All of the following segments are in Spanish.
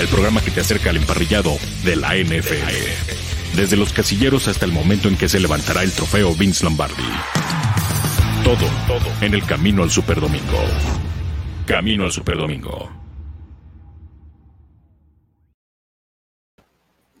el programa que te acerca al emparrillado de la NFL. Desde los casilleros hasta el momento en que se levantará el trofeo Vince Lombardi. Todo, todo en el camino al Superdomingo. Camino al Superdomingo.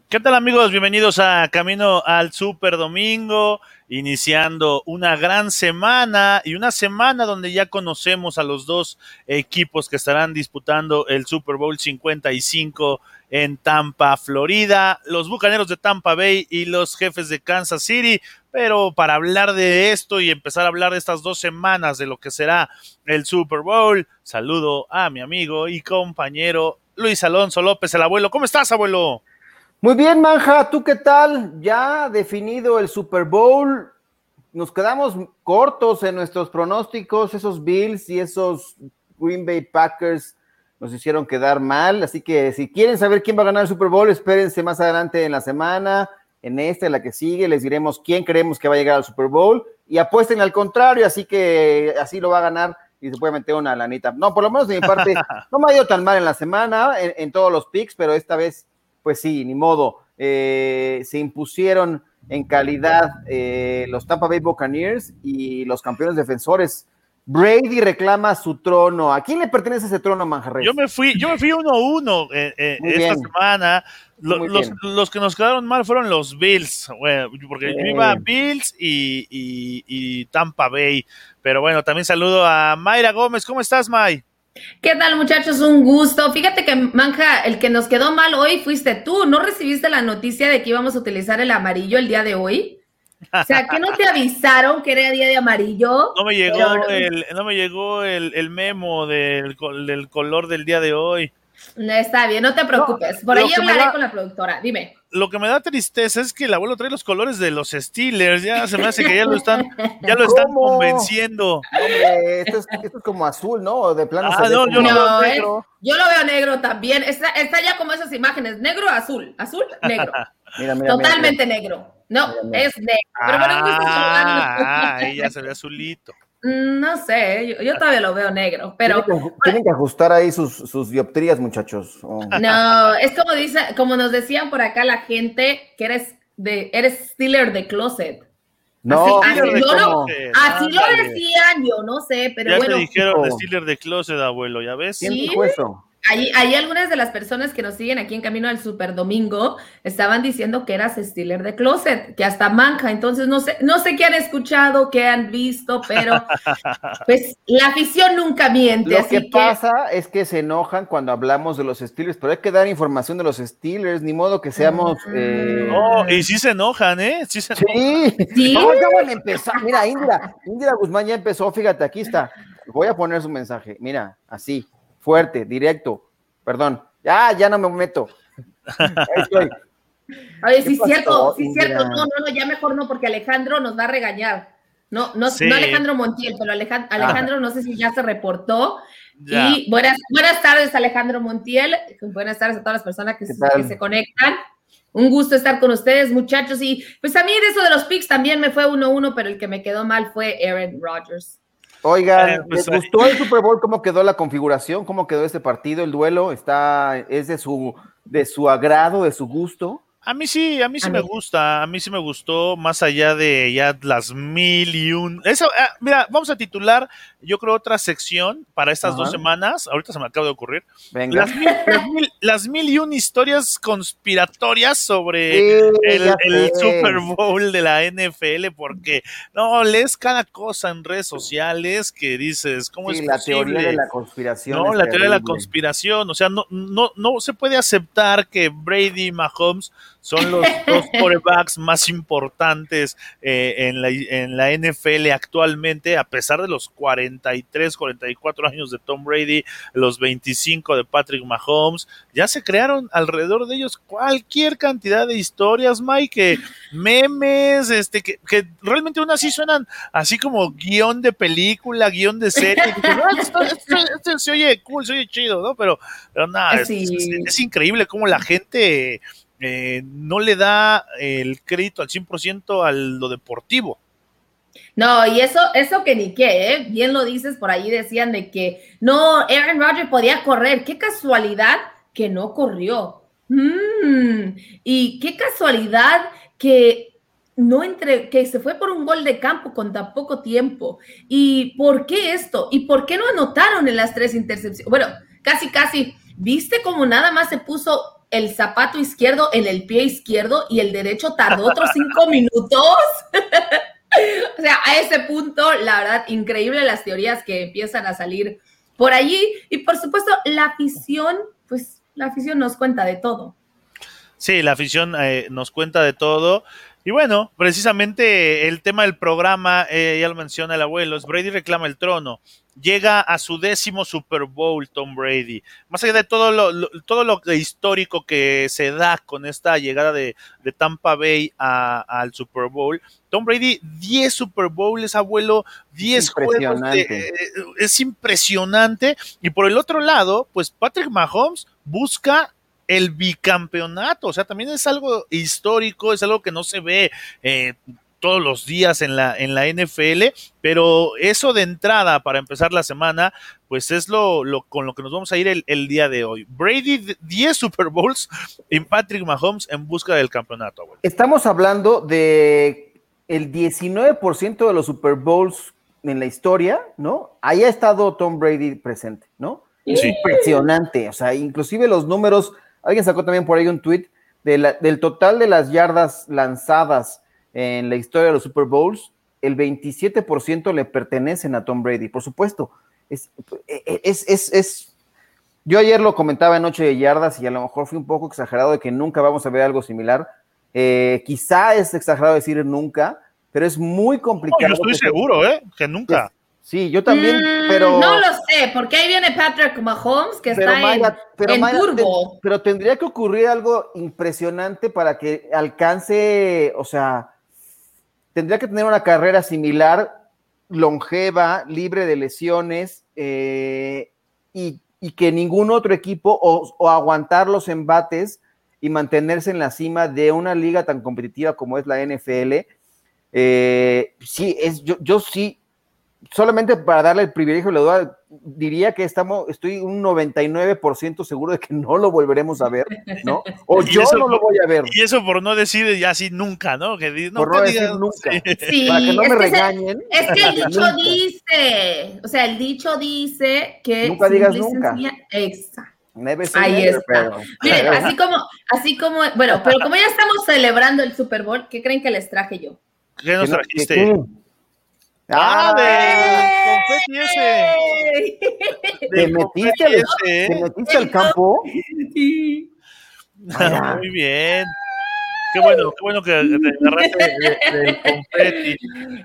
¿Qué tal amigos? Bienvenidos a Camino al Super Domingo, iniciando una gran semana y una semana donde ya conocemos a los dos equipos que estarán disputando el Super Bowl 55 en Tampa, Florida, los Bucaneros de Tampa Bay y los jefes de Kansas City. Pero para hablar de esto y empezar a hablar de estas dos semanas de lo que será el Super Bowl, saludo a mi amigo y compañero Luis Alonso López, el abuelo. ¿Cómo estás, abuelo? Muy bien, Manja, ¿tú qué tal? Ya definido el Super Bowl, nos quedamos cortos en nuestros pronósticos, esos Bills y esos Green Bay Packers nos hicieron quedar mal, así que si quieren saber quién va a ganar el Super Bowl, espérense más adelante en la semana, en esta, en la que sigue, les diremos quién creemos que va a llegar al Super Bowl. Y apuesten al contrario, así que así lo va a ganar y se puede meter una lanita. No, por lo menos de mi parte, no me ha ido tan mal en la semana, en, en todos los picks, pero esta vez pues sí, ni modo. Eh, se impusieron en calidad eh, los Tampa Bay Buccaneers y los campeones defensores. Brady reclama su trono. ¿A quién le pertenece ese trono, Manjarres? Yo me fui, yo me fui uno a uno eh, esta semana. los, que nos quedaron mal fueron los Bills, porque yo iba a Bills y, y, Tampa Bay. Pero bueno, también saludo a Mayra Gómez. ¿Cómo estás, May? ¿Qué tal muchachos? Un gusto. Fíjate que Manja, el que nos quedó mal hoy fuiste tú. ¿No recibiste la noticia de que íbamos a utilizar el amarillo el día de hoy? O sea, ¿que no te avisaron que era día de amarillo? No me llegó, el, no me llegó el, memo del, del, color del día de hoy. No, está bien, no te preocupes. Por ahí hablaré con la productora. Dime lo que me da tristeza es que el abuelo trae los colores de los Steelers. Ya se me hace que ya lo están, ya lo están convenciendo. Hombre, esto es, como azul, ¿no? De plano. Ah, no, yo, lo veo negro. yo lo veo negro también. Está, está ya como esas imágenes, negro, azul, azul, negro. mira, mira, Totalmente negro. No, es negro. Pero bueno, ah, ahí ya se ve azulito. Mm, no sé, yo, todavía lo veo negro, pero... Tienen que, ajustar ahí sus, sus dioptrías, muchachos. No, es como dice, como nos decían por acá la gente, que eres de, eres Steeler de closet. No, así, lo, así lo, decían, yo no sé, pero ya bueno. te dijeron de Steeler de closet, abuelo, ¿ya ves? ¿Quién dijo eso? Ahí, algunas de las personas que nos siguen aquí en Camino al Super Domingo estaban diciendo que eras Steeler de Closet, que hasta manja. Entonces, no sé, no sé qué han escuchado, qué han visto, pero pues la afición nunca miente. Lo que, pasa es que se enojan cuando hablamos de los Steelers, pero hay que dar información de los Steelers, ni modo que seamos. Mm. Eh... Oh, y sí se enojan, ¿eh? Sí se enojan. Sí, ¿Sí? ya van a empezar. Mira, Indira, Indira Guzmán ya empezó, fíjate, aquí está. Voy a poner su mensaje. Mira, así fuerte, directo. Perdón, ya, ya no me meto. Ahí Oye, sí, cierto, sí, cierto. No, no, no, ya mejor no, porque Alejandro nos va a regañar. No, no, no Alejandro Montiel, pero Alejandro, no sé si ya se reportó. Y buenas, buenas tardes, Alejandro Montiel. Buenas tardes a todas las personas que, que se conectan. Un gusto estar con ustedes, muchachos. Y pues a mí de eso de los picks también me fue 1-1, pero el que me quedó mal fue Aaron Rodgers. Oigan, eh, pues, ¿les gustó el Super Bowl? ¿Cómo quedó la configuración? ¿Cómo quedó este partido? ¿El duelo está, es de su, de su agrado, de su gusto? A mí sí, a mí sí me gusta, a mí sí me gustó, más allá de ya las mil y un. Eso, ah, mira, vamos a titular, yo creo, otra sección para estas dos semanas. Ahorita se me acaba de ocurrir. Venga. Las mil, y un historias conspiratorias sobre el, Super Bowl de la NFL, porque no lees cada cosa en redes sociales que dices, ¿cómo es la teoría de la conspiración. No, la teoría de la conspiración. O sea, no, no, no se puede aceptar que Brady Mahomes son los dos quarterbacks más importantes eh, en, la, en la NFL actualmente, a pesar de los 43, 44 años de Tom Brady, los 25 de Patrick Mahomes, ya se crearon alrededor de ellos cualquier cantidad de historias, Mike, memes, este, que, que realmente unas sí suenan así como guion de película, guion de serie. esto, se oye cool, se oye chido, ¿no? Pero, pero nada, es increíble cómo la gente eh, no le da el crédito al 100% a lo deportivo. No, y eso, eso que ni qué, ¿eh? bien lo dices, por ahí decían de que no, Aaron Rodgers podía correr, qué casualidad que no corrió. Mm, y qué casualidad que no entre, que se fue por un gol de campo con tan poco tiempo. ¿Y por qué esto? ¿Y por qué no anotaron en las tres intercepciones? Bueno, casi, casi, ¿viste cómo nada más se puso el zapato izquierdo en el pie izquierdo y el derecho tardó otros cinco minutos? o sea, a ese punto, la verdad, increíble las teorías que empiezan a salir por allí. Y por supuesto, la afición, pues la afición nos cuenta de todo. Sí, la afición eh, nos cuenta de todo. Y bueno, precisamente el tema del programa, eh, ya lo menciona el abuelo, es Brady reclama el trono. Llega a su décimo Super Bowl Tom Brady. Más allá de todo lo, todo lo histórico que se da con esta llegada de, Tampa Bay al Super Bowl, Tom Brady, 10 Super Bowls, abuelo, 10 juegos. Eh, es impresionante. Y por el otro lado, pues Patrick Mahomes busca el bicampeonato. O sea, también es algo histórico, es algo que no se ve eh, todos los días en la, en la NFL, pero eso de entrada para empezar la semana, pues es lo, con lo que nos vamos a ir el, día de hoy. Brady, 10 Super Bowls y Patrick Mahomes en busca del campeonato. Estamos hablando de el 19% de los Super Bowls en la historia, ¿no? Ahí ha estado Tom Brady presente, ¿no? Impresionante, o sea, inclusive los números Alguien sacó también por ahí un tweet del total de las yardas lanzadas en la historia de los Super Bowls, el 27% le pertenecen a Tom Brady, por supuesto. Es, es, es, es, yo ayer lo comentaba en Noche de Yardas y a lo mejor fui un poco exagerado de que nunca vamos a ver algo similar. Eh, quizá es exagerado decir nunca, pero es muy complicado. yo estoy seguro, ¿eh? Que nunca. Sí, yo también, mm, pero. No lo sé, porque ahí viene Patrick Mahomes, que está en, pero pero tendría que ocurrir algo impresionante para que alcance, o sea, tendría que tener una carrera similar, longeva, libre de lesiones, eh, y, que ningún otro equipo, o, aguantar los embates y mantenerse en la cima de una liga tan competitiva como es la NFL. Eh, sí, es, yo, yo sí solamente para darle el privilegio, le doy, diría que estamos, estoy un 99% seguro de que no lo volveremos a ver, ¿no? O yo no lo voy a ver. Y eso por no decir ya así nunca, ¿no? Que, por no decir nunca. Sí, para que no me regañen. es que el dicho dice, o sea, el dicho dice que... Nunca digas nunca. Exacto. Ahí está. Miren, así como, así como, bueno, pero como ya estamos celebrando el Super Bowl, ¿qué creen que les traje yo? ¿Qué nos trajiste? ¡Ah, de confeti ese! ¿Te metiste, al, ¿Te metiste al campo? Sí. muy bien. Qué bueno, qué bueno que te agarraste del confeti.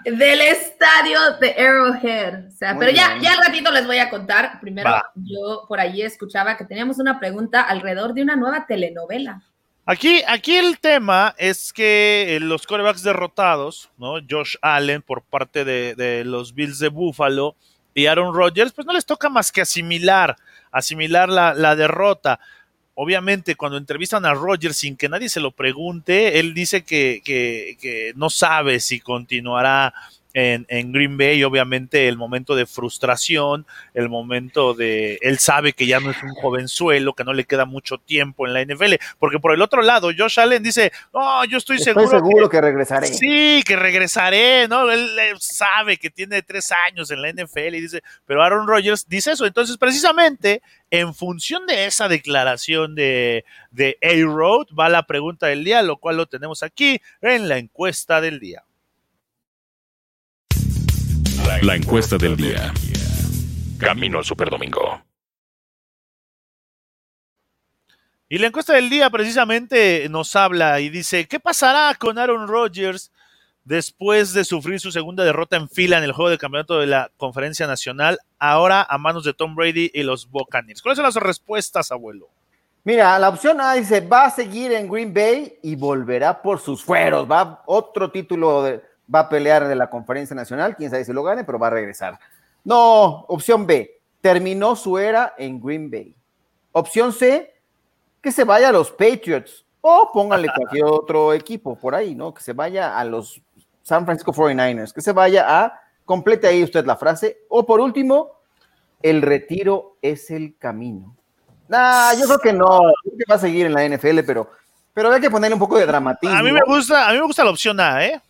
Del estadio de Arrowhead. O sea, pero ya, ya al ratito les voy a contar. Primero, yo por allí escuchaba que teníamos una pregunta alrededor de una nueva telenovela. Aquí, aquí el tema es que eh, los corebacks derrotados, ¿no? Josh Allen por parte de, los Bills de Buffalo y Aaron Rodgers, pues no les toca más que asimilar, asimilar la, derrota. Obviamente, cuando entrevistan a Rodgers sin que nadie se lo pregunte, él dice que, que, que no sabe si continuará en, Green Bay, obviamente el momento de frustración, el momento de él sabe que ya no es un jovenzuelo, que no le queda mucho tiempo en la NFL, porque por el otro lado, Josh Allen dice, no, yo estoy, seguro, seguro que, regresaré. Sí, que regresaré, ¿no? Él, sabe que tiene tres años en la NFL y dice, pero Aaron Rodgers dice eso. Entonces, precisamente, en función de esa declaración de, de A-Road, va la pregunta del día, lo cual lo tenemos aquí en la encuesta del día. La encuesta del día. Camino al Superdomingo. Y la encuesta del día precisamente nos habla y dice, ¿qué pasará con Aaron Rodgers después de sufrir su segunda derrota en fila en el juego de campeonato de la Conferencia Nacional, ahora a manos de Tom Brady y los Buccaneers? ¿Cuáles son las respuestas, abuelo? Mira, la opción A dice, va a seguir en Green Bay y volverá por sus fueros, va otro título de, va a pelear de la conferencia nacional, quién sabe si lo gane, pero va a regresar. No, opción B, terminó su era en Green Bay. Opción C, que se vaya a los Patriots o póngale cualquier otro equipo por ahí, ¿no? Que se vaya a los San Francisco 49ers, que se vaya a, complete ahí usted la frase. O por último, el retiro es el camino. Nah, yo creo que no. Creo que va a seguir en la NFL, pero, pero hay que ponerle un poco de dramatismo. A mí me gusta, a mí me gusta la opción A, ¿eh?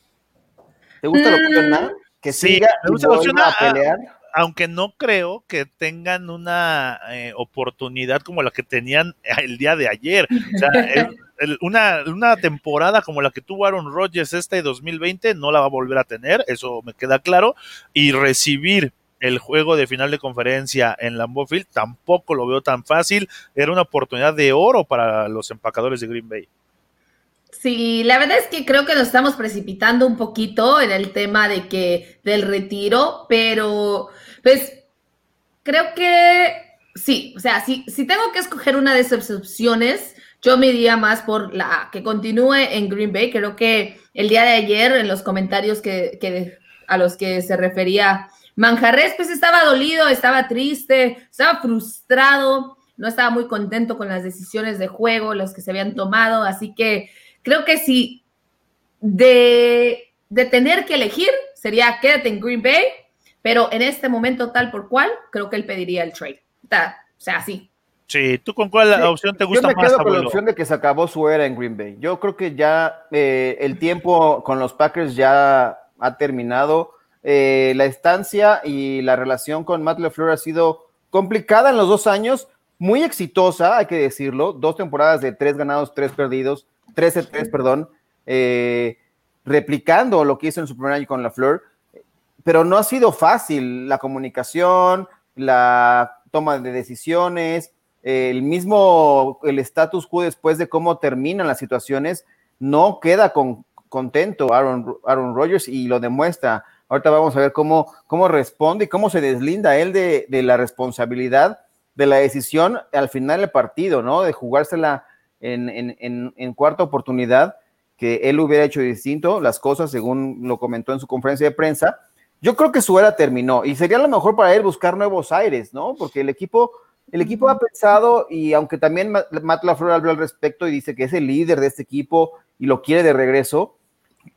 ¿Te gusta la opción A? Que sí, siga me gusta la opción a A. pelear. Aunque no creo que tengan una eh, oportunidad como la que tenían el día de ayer. O sea, el- el- una, una temporada como la que tuvo Aaron Rodgers este 2020 no la va a volver a tener, eso me queda claro. Y recibir el juego de final de conferencia en Lambeau Field tampoco lo veo tan fácil. Era una oportunidad de oro para los empacadores de Green Bay. Sí, la verdad es que creo que nos estamos precipitando un poquito en el tema de que del retiro, pero pues creo que sí, o sea, si, si tengo que escoger una de esas opciones, yo me iría más por la que continúe en Green Bay. Creo que el día de ayer en los comentarios que, que a los que se refería Manjarres, pues estaba dolido, estaba triste, estaba frustrado, no estaba muy contento con las decisiones de juego, los que se habían tomado, así que creo que si de, de tener que elegir sería quédate en Green Bay, pero en este momento tal por cual, creo que él pediría el trade. O sea, sí. Sí, ¿tú con cuál Sí, opción te Yo gusta me más, quedo con la abuelo? opción de que se acabó su era en Green Bay. Yo creo que ya eh, el tiempo con los Packers ya ha terminado. Eh, la estancia y la relación con Matt LeFleur ha sido complicada en los dos años, muy exitosa, hay que decirlo. Dos temporadas de tres ganados, tres perdidos, 13-3, perdón, eh, replicando lo que hizo en su primer año con LaFleur. Pero no ha sido fácil la comunicación, la toma de decisiones, el mismo, el status quo después de cómo terminan las situaciones, no queda con, contento Aaron, Aaron Rodgers y lo demuestra. Ahorita vamos a ver cómo, cómo responde y cómo se deslinda él de, de la responsabilidad de la decisión al final del partido, ¿no? De jugársela en, en, en, en cuarta oportunidad, que él hubiera hecho distinto las cosas, según lo comentó en su conferencia de prensa. Yo creo que su era terminó y sería lo mejor para él buscar nuevos aires, ¿no? Porque el equipo, el equipo ha pensado y aunque también Ma- Matt LaFleur habló al respecto y dice que es el líder de este equipo y lo quiere de regreso,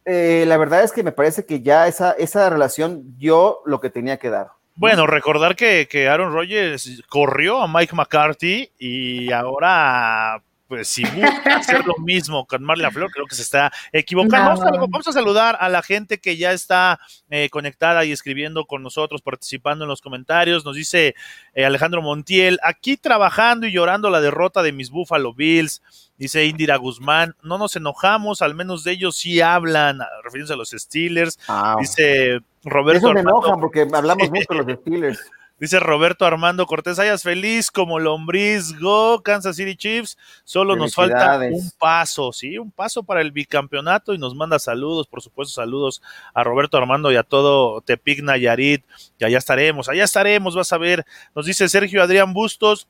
eh, la verdad es que me parece que ya esa, esa relación dio lo que tenía que dar. Bueno, recordar que, que Aaron Rodgers corrió a Mike McCarthy y ahora, pues si busca hacer lo mismo con Mark LaFleur, creo que se está equivocando. No. Vamos, a, vamos a saludar a la gente que ya está eh, conectada y escribiendo con nosotros, participando en los comentarios. Nos dice eh, Alejandro Montiel, aquí trabajando y llorando la derrota de mis Buffalo Bills. Dice Indira Guzmán, no nos enojamos, al menos de ellos sí hablan, refiriéndose a los Steelers. Ah, Dice Roberto eso me Armando- enojan porque hablamos mucho de los Steelers. Dice Roberto Armando Cortés, hayas feliz como lombriz, go Kansas City Chiefs, solo nos falta un paso, sí, un paso para el bicampeonato y nos manda saludos, por supuesto saludos a Roberto Armando y a todo Tepic Nayarit, y allá estaremos, allá estaremos, vas a ver, nos dice Sergio Adrián Bustos,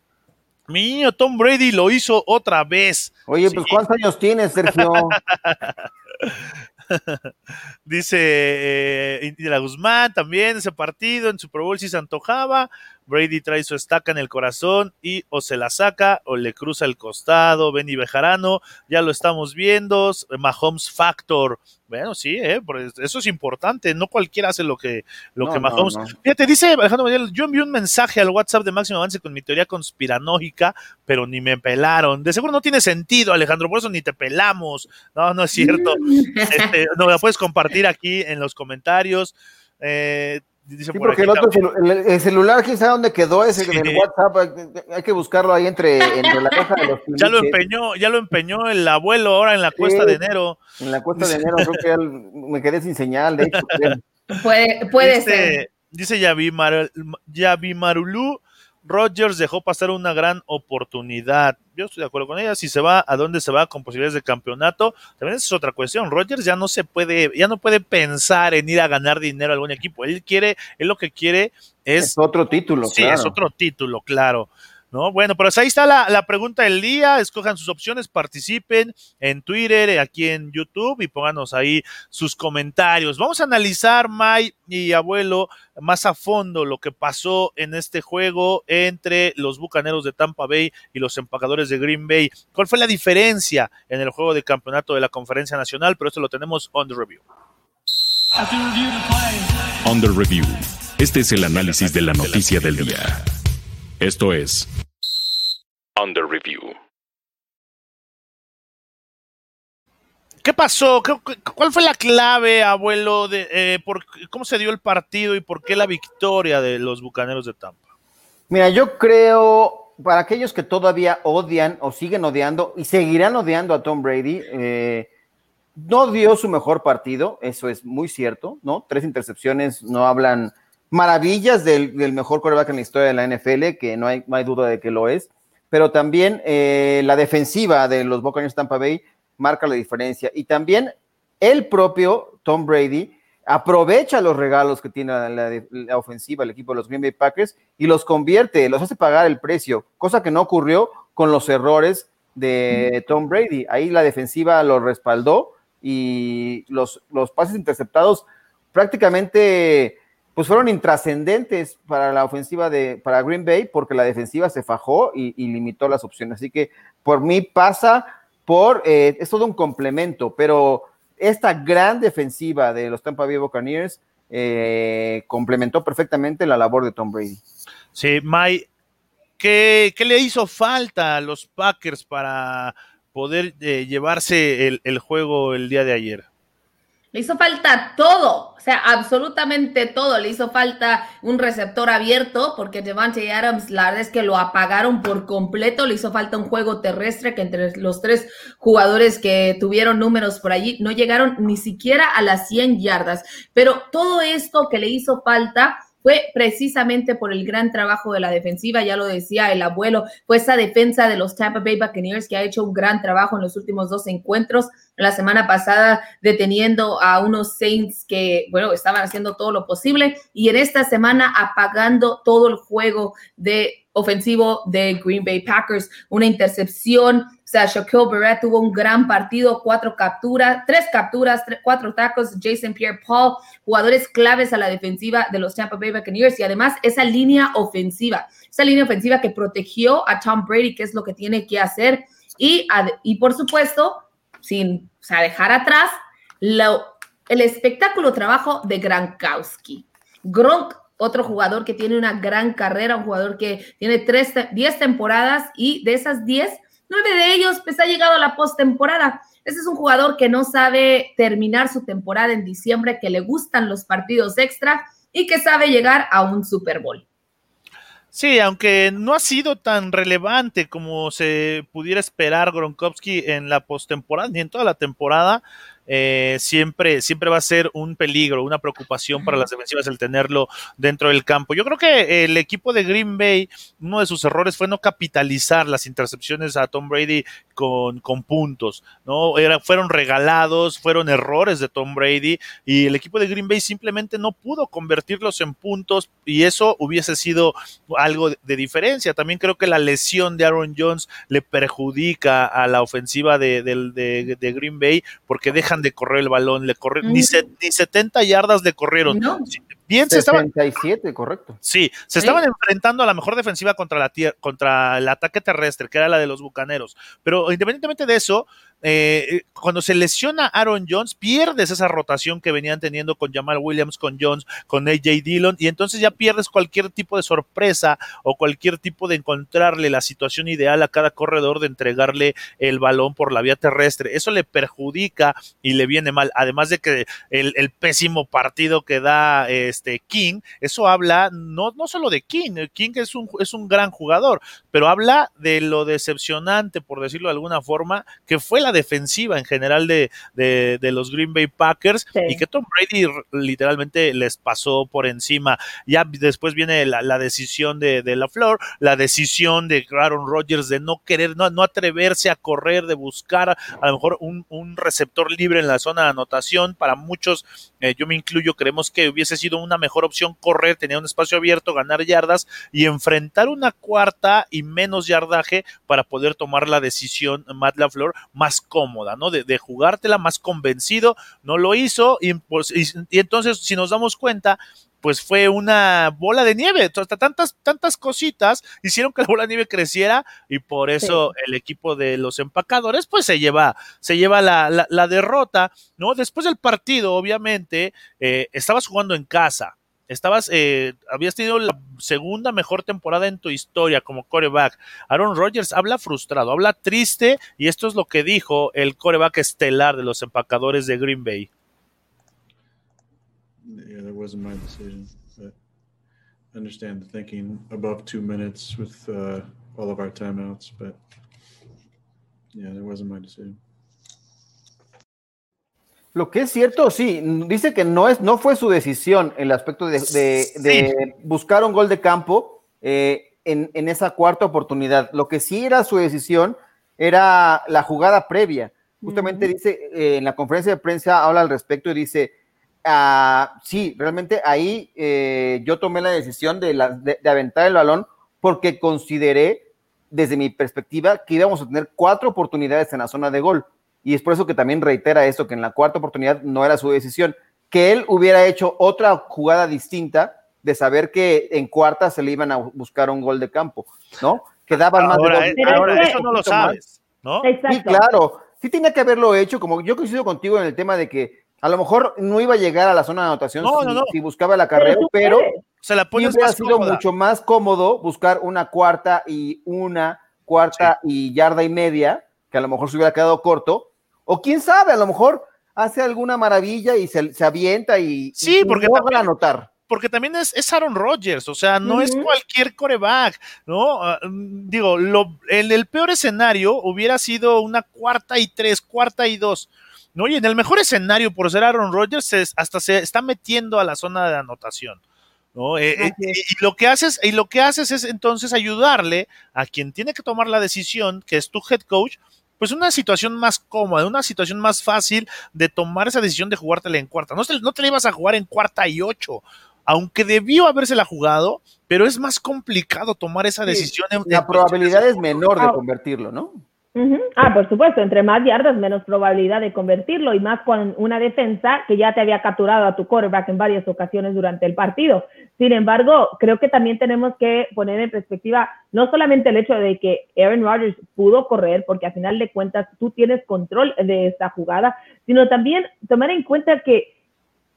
mi niño Tom Brady lo hizo otra vez, Oye, Sí. pues ¿cuántos años tienes, Sergio? Dice eh, Indira Guzmán también ese partido en Super Bowl si se antojaba. Brady trae su estaca en el corazón y o se la saca o le cruza el costado. Benny Bejarano, ya lo estamos viendo. Mahomes Factor. Bueno, sí, eh, eso es importante. No cualquiera hace lo que, lo No, que Mahomes. no. Fíjate, dice Alejandro Manuel, yo envié un mensaje al WhatsApp de Máximo Avance con mi teoría conspiranógica, pero ni me pelaron. De seguro no tiene sentido, Alejandro, por eso ni te pelamos. No, no es cierto. Este, no, la puedes compartir aquí en los comentarios. Eh, dice Sí, por porque aquí el otro celu- el, el celular, quién sabe dónde quedó ese Sí. del WhatsApp. hay- Hay que buscarlo ahí entre, entre la caja de los ya lo empeñó, ya lo empeñó el abuelo ahora en la cuesta de enero. En la cuesta de enero creo que ya me quedé sin señal, de hecho. Puede, puede dice, ser. Dice Yavi, Mar- Yavi Marulú, Rogers dejó pasar una gran oportunidad. Yo estoy de acuerdo con ella. Si se va, ¿a dónde se va? Con posibilidades de campeonato. También esa es otra cuestión. Rogers ya no se puede, ya no puede pensar en ir a ganar dinero a algún equipo. Él quiere, él lo que quiere es Es otro título, Sí, claro. es otro título, claro. ¿No? Bueno, pero ahí está la, la pregunta del día. Escojan sus opciones, participen en Twitter, eh, aquí en YouTube y pónganos ahí sus comentarios. Vamos a analizar, May y abuelo, más a fondo lo que pasó en este juego entre los bucaneros de Tampa Bay y los empacadores de Green Bay. ¿Cuál fue la diferencia en el juego de campeonato de la Conferencia Nacional? Pero esto lo tenemos on the review. Under Review. Este es el análisis de la noticia del día. Esto es Under Review. ¿Qué pasó? ¿Cuál fue la clave, abuelo, de eh, por, cómo se dio el partido y por qué la victoria de los Bucaneros de Tampa? Mira, yo creo, para aquellos que todavía odian o siguen odiando y seguirán odiando a Tom Brady, eh, no dio su mejor partido, eso es muy cierto, ¿no? Tres intercepciones no hablan maravillas del, mejor quarterback en la historia de la NFL, que no hay, duda de que lo es, pero también eh, la defensiva de los Buccaneers Tampa Bay marca la diferencia. Y también el propio Tom Brady aprovecha los regalos que tiene la, ofensiva, el equipo de los Green Bay Packers, y los convierte, los hace pagar el precio, cosa que no ocurrió con los errores de Tom Brady. Ahí la defensiva lo respaldó y los, los pases interceptados prácticamente pues fueron intrascendentes para la ofensiva de para Green Bay porque la defensiva se fajó y, limitó las opciones. Así que por mí pasa por, eh, es todo un complemento, pero esta gran defensiva de los Tampa Bay Buccaneers eh, complementó perfectamente la labor de Tom Brady. Sí, Mike, ¿qué, le hizo falta a los Packers para poder eh, llevarse el, juego el día de ayer? Le hizo falta todo, o sea, absolutamente todo. Le hizo falta un receptor abierto porque Devante Adams, la verdad es que lo apagaron por completo. Le hizo falta un juego terrestre que entre los tres jugadores que tuvieron números por allí no llegaron ni siquiera a las 100 yardas. Pero todo esto que le hizo falta fue precisamente por el gran trabajo de la defensiva, ya lo decía el abuelo, fue esa defensa de los Tampa Bay Buccaneers que ha hecho un gran trabajo en los últimos dos encuentros. La semana pasada deteniendo a unos Saints que, bueno, estaban haciendo todo lo posible y en esta semana apagando todo el juego de ofensivo de Green Bay Packers, una intercepción. O sea, Shaquille Barrett tuvo un gran partido, cuatro capturas, tres capturas, cuatro tacos. Jason Pierre Paul, jugadores claves a la defensiva de los Tampa Bay Buccaneers y además esa línea ofensiva, esa línea ofensiva que protegió a Tom Brady, que es lo que tiene que hacer. Y, y por supuesto, sin o sea, dejar atrás el espectáculo trabajo de Gronkowski. Gronk otro jugador que tiene una gran carrera, un jugador que tiene 10 temporadas y de esas 10, nueve de ellos pues ha llegado a la postemporada. Ese es un jugador que no sabe terminar su temporada en diciembre, que le gustan los partidos extra y que sabe llegar a un Super Bowl. Sí, aunque no ha sido tan relevante como se pudiera esperar Gronkowski en la postemporada ni en toda la temporada, eh, siempre, siempre va a ser un peligro, una preocupación para las defensivas el tenerlo dentro del campo. Yo creo que el equipo de Green Bay, uno de sus errores fue no capitalizar las intercepciones a Tom Brady con, con puntos, ¿no? Era, fueron regalados, fueron errores de Tom Brady y el equipo de Green Bay simplemente no pudo convertirlos en puntos y eso hubiese sido algo de diferencia. También creo que la lesión de Aaron Jones le perjudica a la ofensiva de, de Green Bay porque dejan de correr el balón, le corre, ni, ni 70 yardas le corrieron. Bien, se estaban. correcto. Sí, se estaban enfrentando a la mejor defensiva contra, la contra el ataque terrestre, que era la de los bucaneros. Pero independientemente de eso, eh, cuando se lesiona Aaron Jones, pierdes esa rotación que venían teniendo con Jamal Williams, con Jones, con AJ Dillon, y entonces ya pierdes cualquier tipo de sorpresa o cualquier tipo de encontrarle la situación ideal a cada corredor de entregarle el balón por la vía terrestre. Eso le perjudica y le viene mal. Además de que el, pésimo partido que da este King, eso habla no, no solo de King, King es un, es un gran jugador, pero habla de lo decepcionante, por decirlo de alguna forma, que fue la defensiva en general de, de, los Green Bay Packers y que Tom Brady literalmente les pasó por encima. Ya después viene la, decisión de, de, la Flor, la decisión de Aaron Rodgers de no querer, no, no atreverse a correr, de buscar a lo mejor un, un receptor libre en la zona de anotación. Para muchos, eh, yo me incluyo, creemos que hubiese sido una mejor opción correr, tener un espacio abierto, ganar yardas y enfrentar una cuarta y menos yardaje para poder tomar la decisión Matt LaFleur más cómoda, ¿no? De, de, jugártela más convencido, no lo hizo pues, y, y, entonces si nos damos cuenta, pues fue una bola de nieve, tantas, tantas cositas hicieron que la bola de nieve creciera y por eso el equipo de los empacadores pues se lleva, se lleva la, la, derrota, ¿no? Después del partido, obviamente, eh, estabas jugando en casa, estabas, eh, habías tenido la segunda mejor temporada en tu historia como coreback. Aaron Rodgers habla frustrado, habla triste y esto es lo que dijo el coreback estelar de los empacadores de Green Bay. Lo que es cierto, sí, dice que no, es, no fue su decisión el aspecto de, buscar un gol de campo eh, en, esa cuarta oportunidad. Lo que sí era su decisión era la jugada previa. Justamente dice, eh, en la conferencia de prensa habla al respecto y dice, ah, sí, realmente ahí eh, yo tomé la decisión de, de aventar el balón porque consideré, desde mi perspectiva, que íbamos a tener cuatro oportunidades en la zona de gol y es por eso que también reitera esto, que en la cuarta oportunidad no era su decisión, que él hubiera hecho otra jugada distinta de saber que en cuarta se le iban a buscar un gol de campo, ¿no? Quedaban más de dos ahora eso no lo sabes, ¿no? Sí, claro, sí tenía que haberlo hecho, como yo coincido contigo en el tema de que a lo mejor no iba a llegar a la zona de anotación si, buscaba la carrera, pero, se la hubiera sido mucho más cómodo buscar una cuarta y una cuarta y yarda y media, que a lo mejor se hubiera quedado corto, o quién sabe, a lo mejor hace alguna maravilla y se, avienta y, sí, porque logra anotar. Porque también es, Aaron Rodgers, o sea, no es cualquier coreback, ¿no? Ah, mm, digo, lo, en el peor escenario hubiera sido una cuarta y tres, cuarta y dos. ¿no? Y en el mejor escenario, por ser Aaron Rodgers, hasta se está metiendo a la zona de anotación. ¿no? Eh, eh, y, lo que haces, y lo que haces es entonces ayudarle a quien tiene que tomar la decisión, que es tu head coach, pues una situación más cómoda, una situación más fácil de tomar esa decisión de jugártela en cuarta. No te, no te la ibas a jugar en cuarta y ocho, aunque debió habérsela jugado, pero es más complicado tomar esa decisión. la probabilidad es menor de convertirlo, ¿no? Ah, por supuesto, entre más yardas, menos probabilidad de convertirlo y más con una defensa que ya te había capturado a tu quarterback en varias ocasiones durante el partido. Sin embargo, creo que también tenemos que poner en perspectiva no solamente el hecho de que Aaron Rodgers pudo correr, porque al final de cuentas tú tienes control de esta jugada, sino también tomar en cuenta que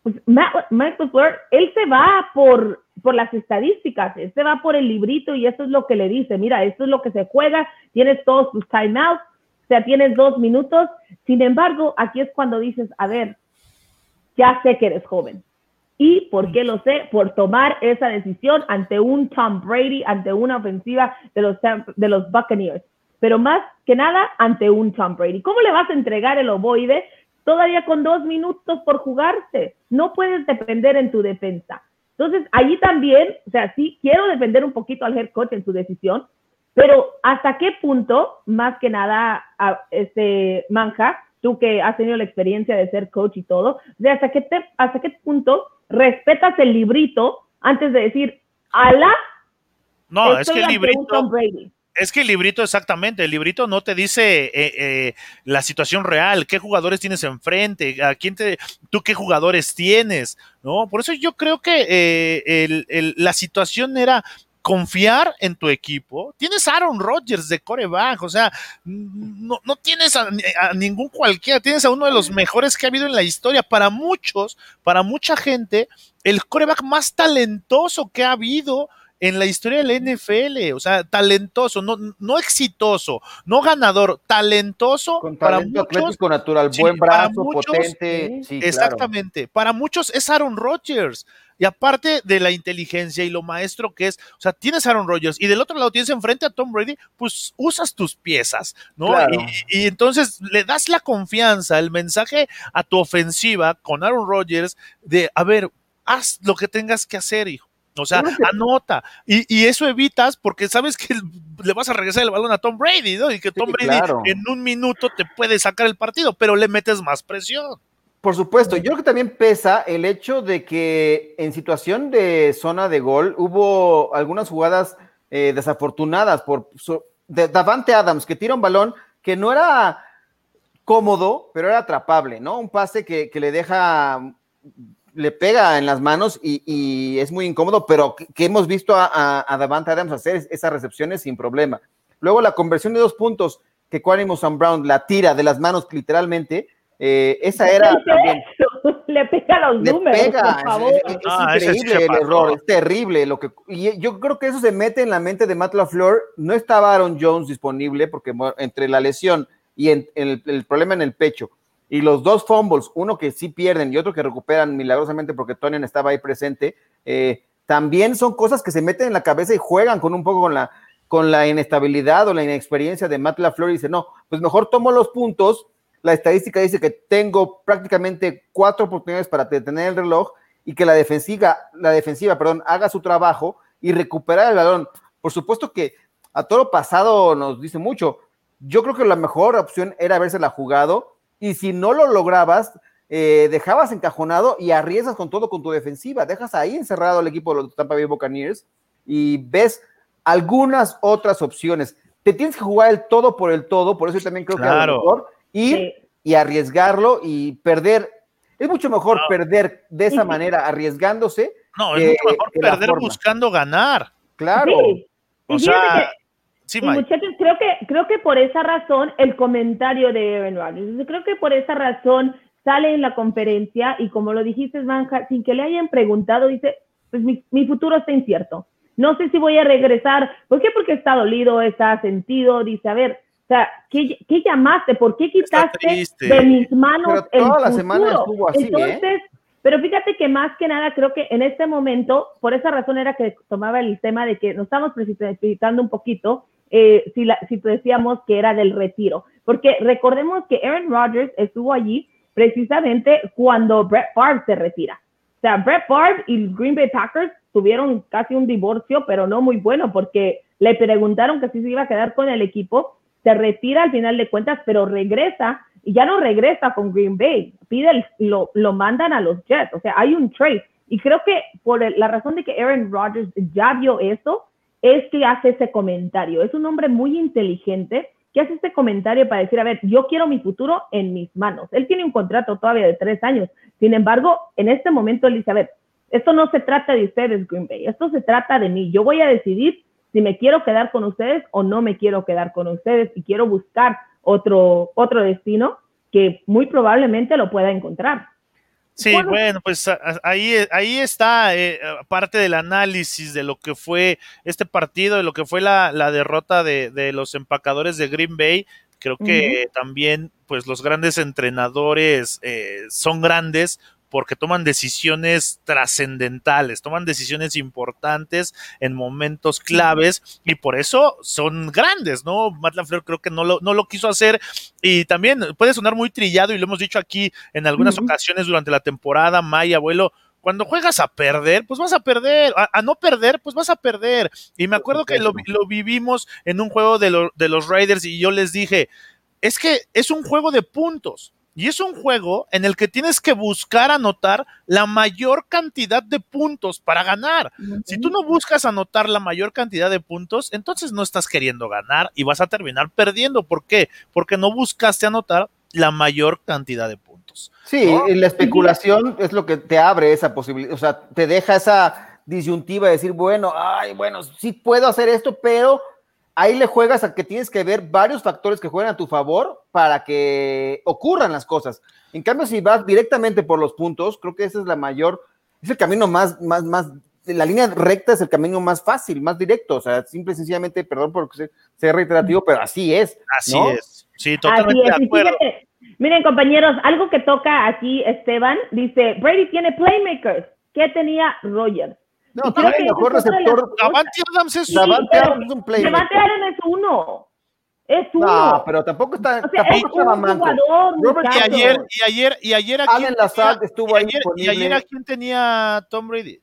pues, Michael él se va por, por las estadísticas, él se va por el librito y eso es lo que le dice, mira, esto es lo que se juega, tienes todos tus timeouts, o sea, tienes dos minutos, sin embargo, aquí es cuando dices, a ver, ya sé que eres joven. ¿Y por qué lo sé? Por tomar esa decisión ante un Tom Brady, ante una ofensiva de los, de los Buccaneers, pero más que nada ante un Tom Brady. ¿Cómo le vas a entregar el ovoide todavía con dos minutos por jugarse. No puedes depender en tu defensa. Entonces, allí también, o sea, sí quiero defender un poquito al head coach en su decisión, pero hasta qué punto, más que nada, este Manja, tú que has tenido la experiencia de ser coach y todo, de hasta qué hasta qué punto respetas el librito antes de decir, ala, no, es que el librito, es que el librito, exactamente, el librito no te dice eh, eh, la situación real, qué jugadores tienes enfrente, a quién te, tú qué jugadores tienes, ¿no? Por eso yo creo que eh, la situación era confiar en tu equipo. Tienes a Aaron Rodgers de coreback, o sea, no, no tienes a, a, ningún cualquiera, tienes a uno de los mejores que ha habido en la historia. Para muchos, para mucha gente, el coreback más talentoso que ha habido en la historia del NFL, o sea, talentoso, no, no exitoso, no ganador, talentoso con talento para muchos, natural, buen brazo, potente, exactamente. Para muchos es Aaron Rodgers. Y aparte de la inteligencia y lo maestro que es, o sea, tienes Aaron Rodgers y del otro lado tienes enfrente a Tom Brady, pues usas tus piezas, ¿no? Y, y, entonces le das la confianza, el mensaje a tu ofensiva con Aaron Rodgers de, a ver, haz lo que tengas que hacer, hijo. O sea, anota. Y, eso evitas porque sabes que le vas a regresar el balón a Tom Brady, ¿no? Y que Tom Brady en un minuto te puede sacar el partido, pero le metes más presión. Por supuesto, yo creo que también pesa el hecho de que en situación de zona de gol hubo algunas jugadas eh, desafortunadas por Davante Adams, que tira un balón que no era cómodo, pero era atrapable, ¿no? Un pase que, que le deja le pega en las manos y, es muy incómodo, pero que, hemos visto a, a, Davante Adams hacer esas recepciones sin problema. Luego la conversión de dos puntos que Quanimo Brown la tira de las manos literalmente, eh, esa era también. le pega los le números, pega, por es- favor. Es, Ah, increíble se el pasó. error, es terrible lo que y yo creo que eso se mete en la mente de Matt LaFleur. No estaba Aaron Jones disponible porque entre la lesión y en- el, el problema en el pecho y los dos fumbles, uno que sí pierden y otro que recuperan milagrosamente porque Tonian estaba ahí presente, eh, también son cosas que se meten en la cabeza y juegan con un poco con la con la inestabilidad o la inexperiencia de Matt LaFleur y dice, no, pues mejor tomo los puntos. La estadística dice que tengo prácticamente cuatro oportunidades para detener el reloj y que la defensiva, la defensiva, perdón, haga su trabajo y recuperar el balón. Por supuesto que a toro pasado nos dice mucho. Yo creo que la mejor opción era habérsela jugado y si no lo lograbas, eh, dejabas encajonado y arriesgas con todo con tu defensiva. Dejas ahí encerrado al equipo de los Tampa Bay Buccaneers y ves algunas otras opciones. Te tienes que jugar el todo por el todo, por eso yo también creo que a Claro. lo mejor ir Sí. y arriesgarlo y perder. Es mucho mejor No. perder de esa manera, arriesgándose. No, es mucho mejor perder buscando ganar. Claro. Sí. O sea, sí, y muchachos, creo que, creo que por esa razón el comentario de Aaron Rodgers, creo que por esa razón sale en la conferencia y como lo dijiste, Manja, sin que le hayan preguntado, dice, pues mi, mi futuro está incierto. No sé si voy a regresar. ¿Por qué? Porque está dolido, está sentido, dice, a ver, o sea, ¿qué, qué llamaste? ¿Por qué quitaste de mis manos Pero el toda la futuro? semana estuvo así, ¿eh? Entonces, pero fíjate que más que nada creo que en este momento, por esa razón era que tomaba el tema de que nos estamos precipitando un poquito eh, si, la, decíamos que era del retiro. Porque recordemos que Aaron Rodgers estuvo allí precisamente cuando Brett Favre se retira. O sea, Brett Favre y Green Bay Packers tuvieron casi un divorcio, pero no muy bueno, porque le preguntaron que si se iba a quedar con el equipo, se retira al final de cuentas, pero regresa y ya no regresa con Green Bay, pide lo, lo mandan a los Jets, o sea, hay un trade. Y creo que por la razón de que Aaron Rodgers ya vio eso, es que hace ese comentario. Es un hombre muy inteligente que hace este comentario para decir, a ver, yo quiero mi futuro en mis manos. Él tiene un contrato todavía de tres años. Sin embargo, en este momento él dice, a ver, esto no se trata de ustedes, Green Bay, esto se trata de mí. Yo voy a decidir si me quiero quedar con ustedes o no me quiero quedar con ustedes y quiero buscar otro, otro destino que muy probablemente lo pueda encontrar. Sí, Bueno. bueno, pues ahí, ahí está eh, parte del análisis de lo que fue este partido, de lo que fue la, la derrota de, de los empacadores de Green Bay. Creo que también, pues los grandes entrenadores eh, son grandes porque toman decisiones trascendentales, toman decisiones importantes en momentos claves y por eso son grandes, ¿no? Matt LaFleur creo que no lo, no lo quiso hacer y también puede sonar muy trillado y lo hemos dicho aquí en algunas ocasiones durante la temporada, Maya, abuelo, cuando juegas a perder, pues vas a perder, a, a no perder, pues vas a perder. Y me acuerdo que lo, lo vivimos en un juego de, lo- de los Raiders y yo les dije, es que es un juego de puntos. Y es un juego en el que tienes que buscar anotar la mayor cantidad de puntos para ganar. Si tú no buscas anotar la mayor cantidad de puntos, entonces no estás queriendo ganar y vas a terminar perdiendo. ¿Por qué? Porque no buscaste anotar la mayor cantidad de puntos. Sí, ¿no? y la especulación es lo que te abre esa posibilidad, o sea, te deja esa disyuntiva de decir, bueno, ay, bueno, sí puedo hacer esto, pero ahí le juegas a que tienes que ver varios factores que juegan a tu favor para que ocurran las cosas. En cambio, si vas directamente por los puntos, creo que esa es la mayor, es el camino más, más, más, la línea recta es el camino más fácil, más directo, o sea, simple y sencillamente, perdón por ser, ser reiterativo, pero así es. Así ¿no? es. Sí, totalmente es. de acuerdo. fíjate, miren, compañeros, algo que toca aquí Esteban, dice, Brady tiene playmakers. ¿Qué tenía Rogers? No, creo que el mejor receptor. Davante Adams es Sí, Davante pero Adams es un playmaker. Adams es uno. Es uno. No, pero tampoco está, o sea, es tampoco estaba un manco. jugador, Robert Y ayer, y ayer, y ayer aquí. Lazard estuvo ahí ayer, y ayer a quién tenía Tom Brady.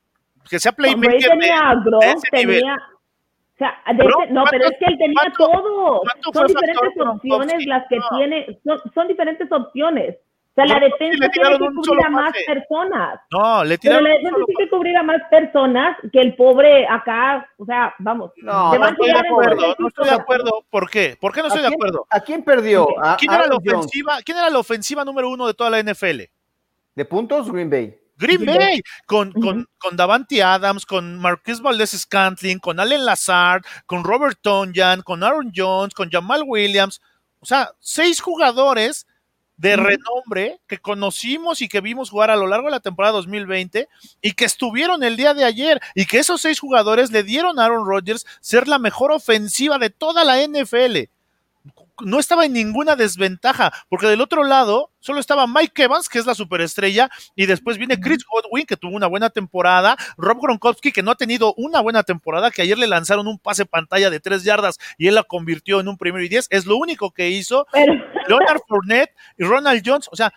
Que sea Tom Brady playmaker de, tenía a de Gronk, ese nivel. tenía... O sea, de Gronk, ese- no, pero ¿cuánto- es que él tenía todo. Son diferentes opciones las que No. tiene, son, son diferentes opciones. O sea, la defensa tiene que cubrir a más pase. personas. No, le Pero tiraron la un defensa tiene que cubrir a más personas que el pobre acá, o sea, vamos. No, No estoy de acuerdo, no estoy de acuerdo. ¿Por qué? ¿Por qué no estoy ¿A de acuerdo? ¿A quién perdió? ¿A ¿Quién era la Jones? ofensiva? ¿Quién era la ofensiva número uno de toda la NFL? ¿De puntos? Green Bay. Green Bay, con, con, con Davante Adams, con Marquis Valdez Scantling, con Allen Lazard, con Robert Tonyan, con Aaron Jones, con Jamal Williams. O sea, seis jugadores de renombre que conocimos y que vimos jugar a lo largo de la temporada 2020 y que estuvieron el día de ayer y que esos seis jugadores le dieron a Aaron Rodgers ser la mejor ofensiva de toda la NFL no estaba en ninguna desventaja, porque del otro lado solo estaba Mike Evans, que es la superestrella, y después viene Chris Godwin, que tuvo una buena temporada, Rob Gronkowski, que no ha tenido una buena temporada, que ayer le lanzaron un pase pantalla de tres yardas y él la convirtió en un primero y diez, es lo único que hizo. Leonard Fournette y Ronald Jones, o sea,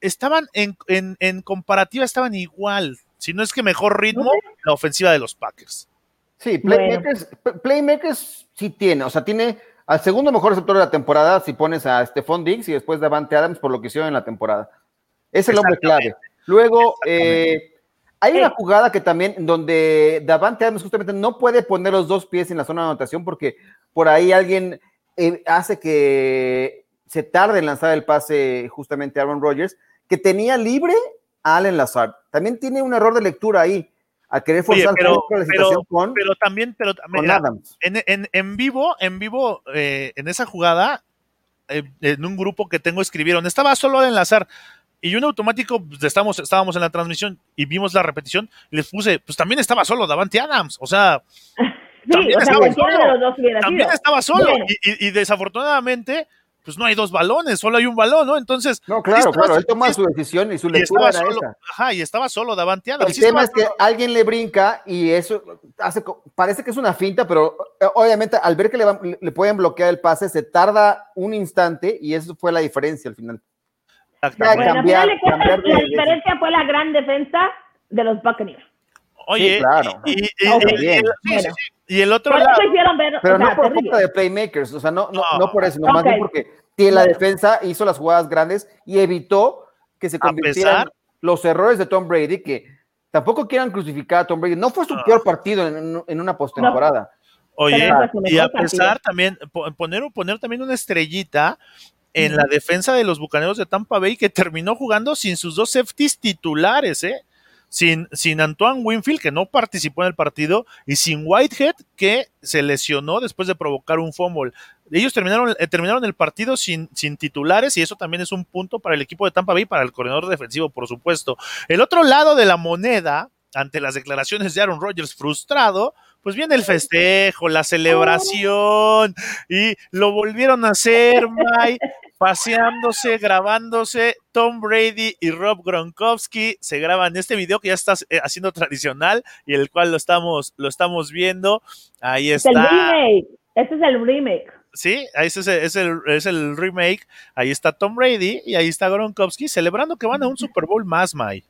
estaban en, en, comparativa, estaban igual, si no es que mejor ritmo, la ofensiva de los Packers. Sí, playmakers, playmakers sí tiene, o sea, tiene al segundo mejor receptor de la temporada si pones a Stephon Diggs y después Davante Adams por lo que hicieron en la temporada. Es el hombre clave. Luego, eh, hay una jugada que también, donde Davante Adams justamente no puede poner los dos pies en la zona de anotación porque por ahí alguien eh, hace que se tarde en lanzar el pase justamente a Aaron Rodgers, que tenía libre a Allen Lazard. También tiene un error de lectura ahí a querer forzar pero, la situación con, pero también, pero Adams. En, en, vivo, en vivo, eh, en esa jugada, eh, en un grupo que tengo escribieron, estaba solo al enlazar. Y un automático, pues, estamos, estábamos en la transmisión y vimos la repetición, les puse, pues también estaba solo Davante Adams. O sea, también, estaba, solo, también estaba solo. y, desafortunadamente, pues no hay dos balones, solo hay un balón, ¿no? Entonces. No, claro, claro, él toma su decisión y su lectura era esa. Ajá, y estaba solo Davante El tema es que alguien le brinca y eso hace, parece que es una finta, pero eh, obviamente al ver que le, le pueden bloquear el pase, se tarda un instante y eso fue la diferencia al final. Bueno, cambiar, cambiar la diferencia fue la gran defensa de los Buccaneers. Oye, claro. y, y el otro lado. pero no por culpa de playmakers, o sea, no, no, no por eso, nomás okay. porque la defensa hizo las jugadas grandes y evitó que se convirtieran los errores de Tom Brady, que tampoco quieran crucificar a Tom Brady. No fue su peor partido en, en una postemporada. Oye, y a pesar también, poner, poner también una estrellita en la defensa de los bucaneros de Tampa Bay que terminó jugando sin sus dos safeties titulares, ¿eh? Sin, sin Antoine Winfield, que no participó en el partido, y sin Whitehead, que se lesionó después de provocar un fumble. Ellos terminaron, eh, terminaron el partido sin, sin titulares y eso también es un punto para el equipo de Tampa Bay, para el coordinador defensivo, por supuesto. El otro lado de la moneda, ante las declaraciones de Aaron Rodgers frustrado, pues viene el festejo, la celebración, y lo volvieron a hacer, Mike, paseándose, grabándose. Tom Brady y Rob Gronkowski se graban este video que ya está eh, haciendo tradicional y el cual lo estamos, lo estamos viendo. Ahí está. Es el remake. Este es el remake. Sí, ahí es, es, el, es el remake. Ahí está Tom Brady y ahí está Gronkowski celebrando que van a un Super Bowl más, Mike.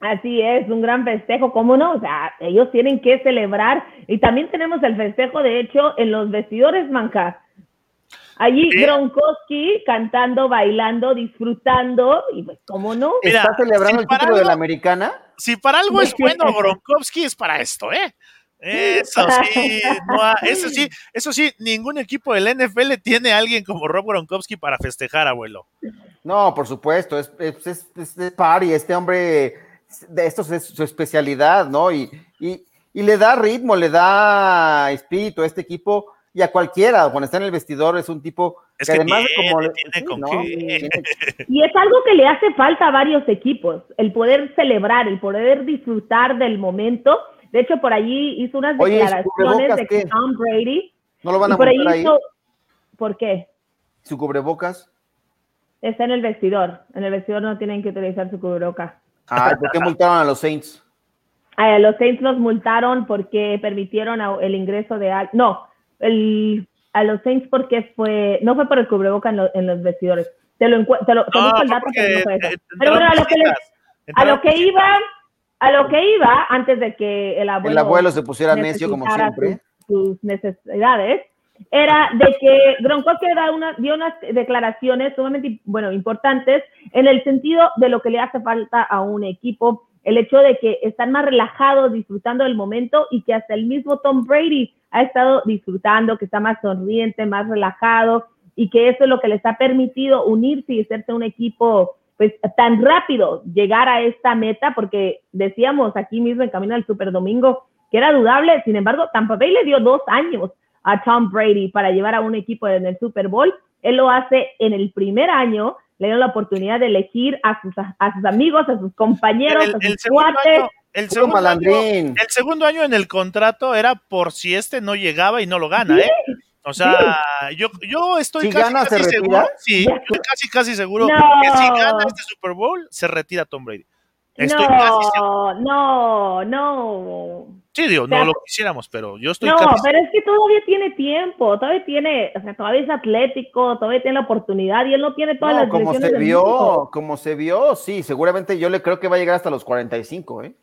Así es, un gran festejo, ¿cómo no? O sea, ellos tienen que celebrar y también tenemos el festejo, de hecho, en los vestidores, Manca. Allí Gronkowski cantando, bailando, disfrutando, y pues, ¿cómo no? ¿Está celebrando el título de la americana? Si para algo es bueno Gronkowski, es para esto, ¿eh? Eso sí, eso sí, eso sí, ningún equipo del NFL tiene a alguien como Rob Gronkowski para festejar, abuelo. No, por supuesto, es, es, es, es party, este hombre, de esto es su especialidad, ¿no? Y, y, y le da ritmo, le da espíritu a este equipo y a cualquiera, cuando está en el vestidor, es un tipo que, además como... Y es algo que le hace falta a varios equipos, el poder celebrar, el poder disfrutar del momento. De hecho, por allí hizo unas declaraciones de que Tom Brady... ¿No lo van a por ahí, Hizo... ¿Por qué? ¿Su cubrebocas? Está en el vestidor. En el vestidor no tienen que utilizar su cubrebocas. Ah, ¿por qué multaron a los Saints? A los Saints los multaron porque permitieron el ingreso de... No, el, a los Saints porque fue, no fue por el cubreboca en, en los vestidores. Te lo, te lo, el dato, pero no fue eso. Pero bueno, a lo que, a lo que iba, a lo que iba, antes de que el abuelo, el abuelo se pusiera necio como siempre. Sus, necesidades, era de que Gronkowski una, dio unas declaraciones sumamente bueno, importantes en el sentido de lo que le hace falta a un equipo, el hecho de que están más relajados, disfrutando del momento y que hasta el mismo Tom Brady ha estado disfrutando, que está más sonriente, más relajado y que eso es lo que les ha permitido unirse y hacerse un equipo pues tan rápido, llegar a esta meta, porque decíamos aquí mismo en camino al Super Domingo que era dudable, sin embargo, Tampa Bay le dio dos años a Tom Brady para llevar a un equipo en el Super Bowl, él lo hace en el primer año, le dieron la oportunidad de elegir a sus, a sus amigos, a sus compañeros, a sus cuates. el, segundo año, el segundo año en el contrato era por si este no llegaba y no lo gana, ¿eh? O sea, yo, yo estoy casi, casi seguro, sí, yo casi casi seguro que si gana este Super Bowl, se retira Tom Brady. Estoy no, no, no. Sí, digo, no lo quisiéramos, pero yo estoy. No, pero es que todavía tiene tiempo, todavía tiene, o sea, todavía es atlético, todavía tiene la oportunidad y él no tiene todas las como se vio, como se vio, sí, seguramente yo le creo que va a llegar hasta los 45, ¿eh?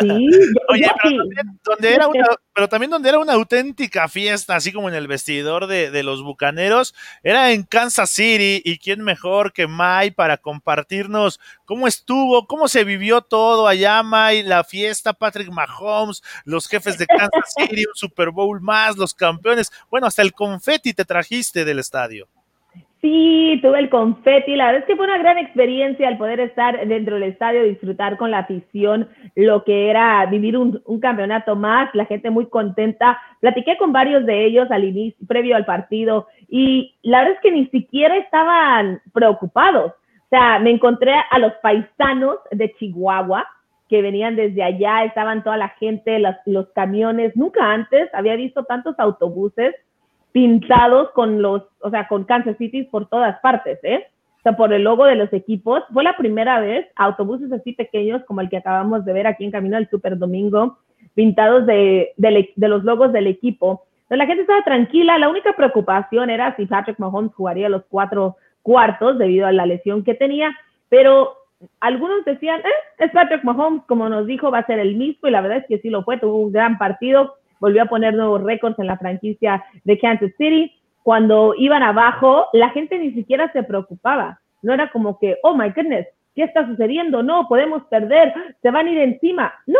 Sí, Oye, pero, También, donde era una, pero también donde era una auténtica fiesta, así como en el vestidor de, de los bucaneros, era en Kansas City y quién mejor que Mai para compartirnos cómo estuvo, cómo se vivió todo allá, Mai, la fiesta, Patrick Mahomes, los jefes de Kansas City, un Super Bowl más, los campeones. Bueno, hasta el confeti te trajiste del estadio. Sí, tuve el confeti. La verdad es que fue una gran experiencia el poder estar dentro del estadio, disfrutar con la afición lo que era vivir un, campeonato más, la gente muy contenta. Platiqué con varios de ellos al inicio, previo al partido, y la verdad es que ni siquiera estaban preocupados. O sea, me encontré a los paisanos de Chihuahua, que venían desde allá, estaban toda la gente, los camiones. Nunca antes había visto tantos autobuses pintados con los, o sea, con Kansas City por todas partes, ¿eh? O sea, por el logo de los equipos. Fue la primera vez autobuses así pequeños como el que acabamos de ver aquí en camino al Super Domingo, pintados de, de, de los logos del equipo. La gente estaba tranquila. La única preocupación era si Patrick Mahomes jugaría los cuatro cuartos debido a la lesión que tenía, pero algunos decían, eh, es Patrick Mahomes, como nos dijo, va a ser el mismo, y la verdad es que sí lo fue, tuvo un gran partido, volvió a poner nuevos récords en la franquicia de Kansas City. Cuando iban abajo, la gente ni siquiera se preocupaba. No era como que, oh my goodness, ¿qué está sucediendo? No, podemos perder, se van a ir encima. No,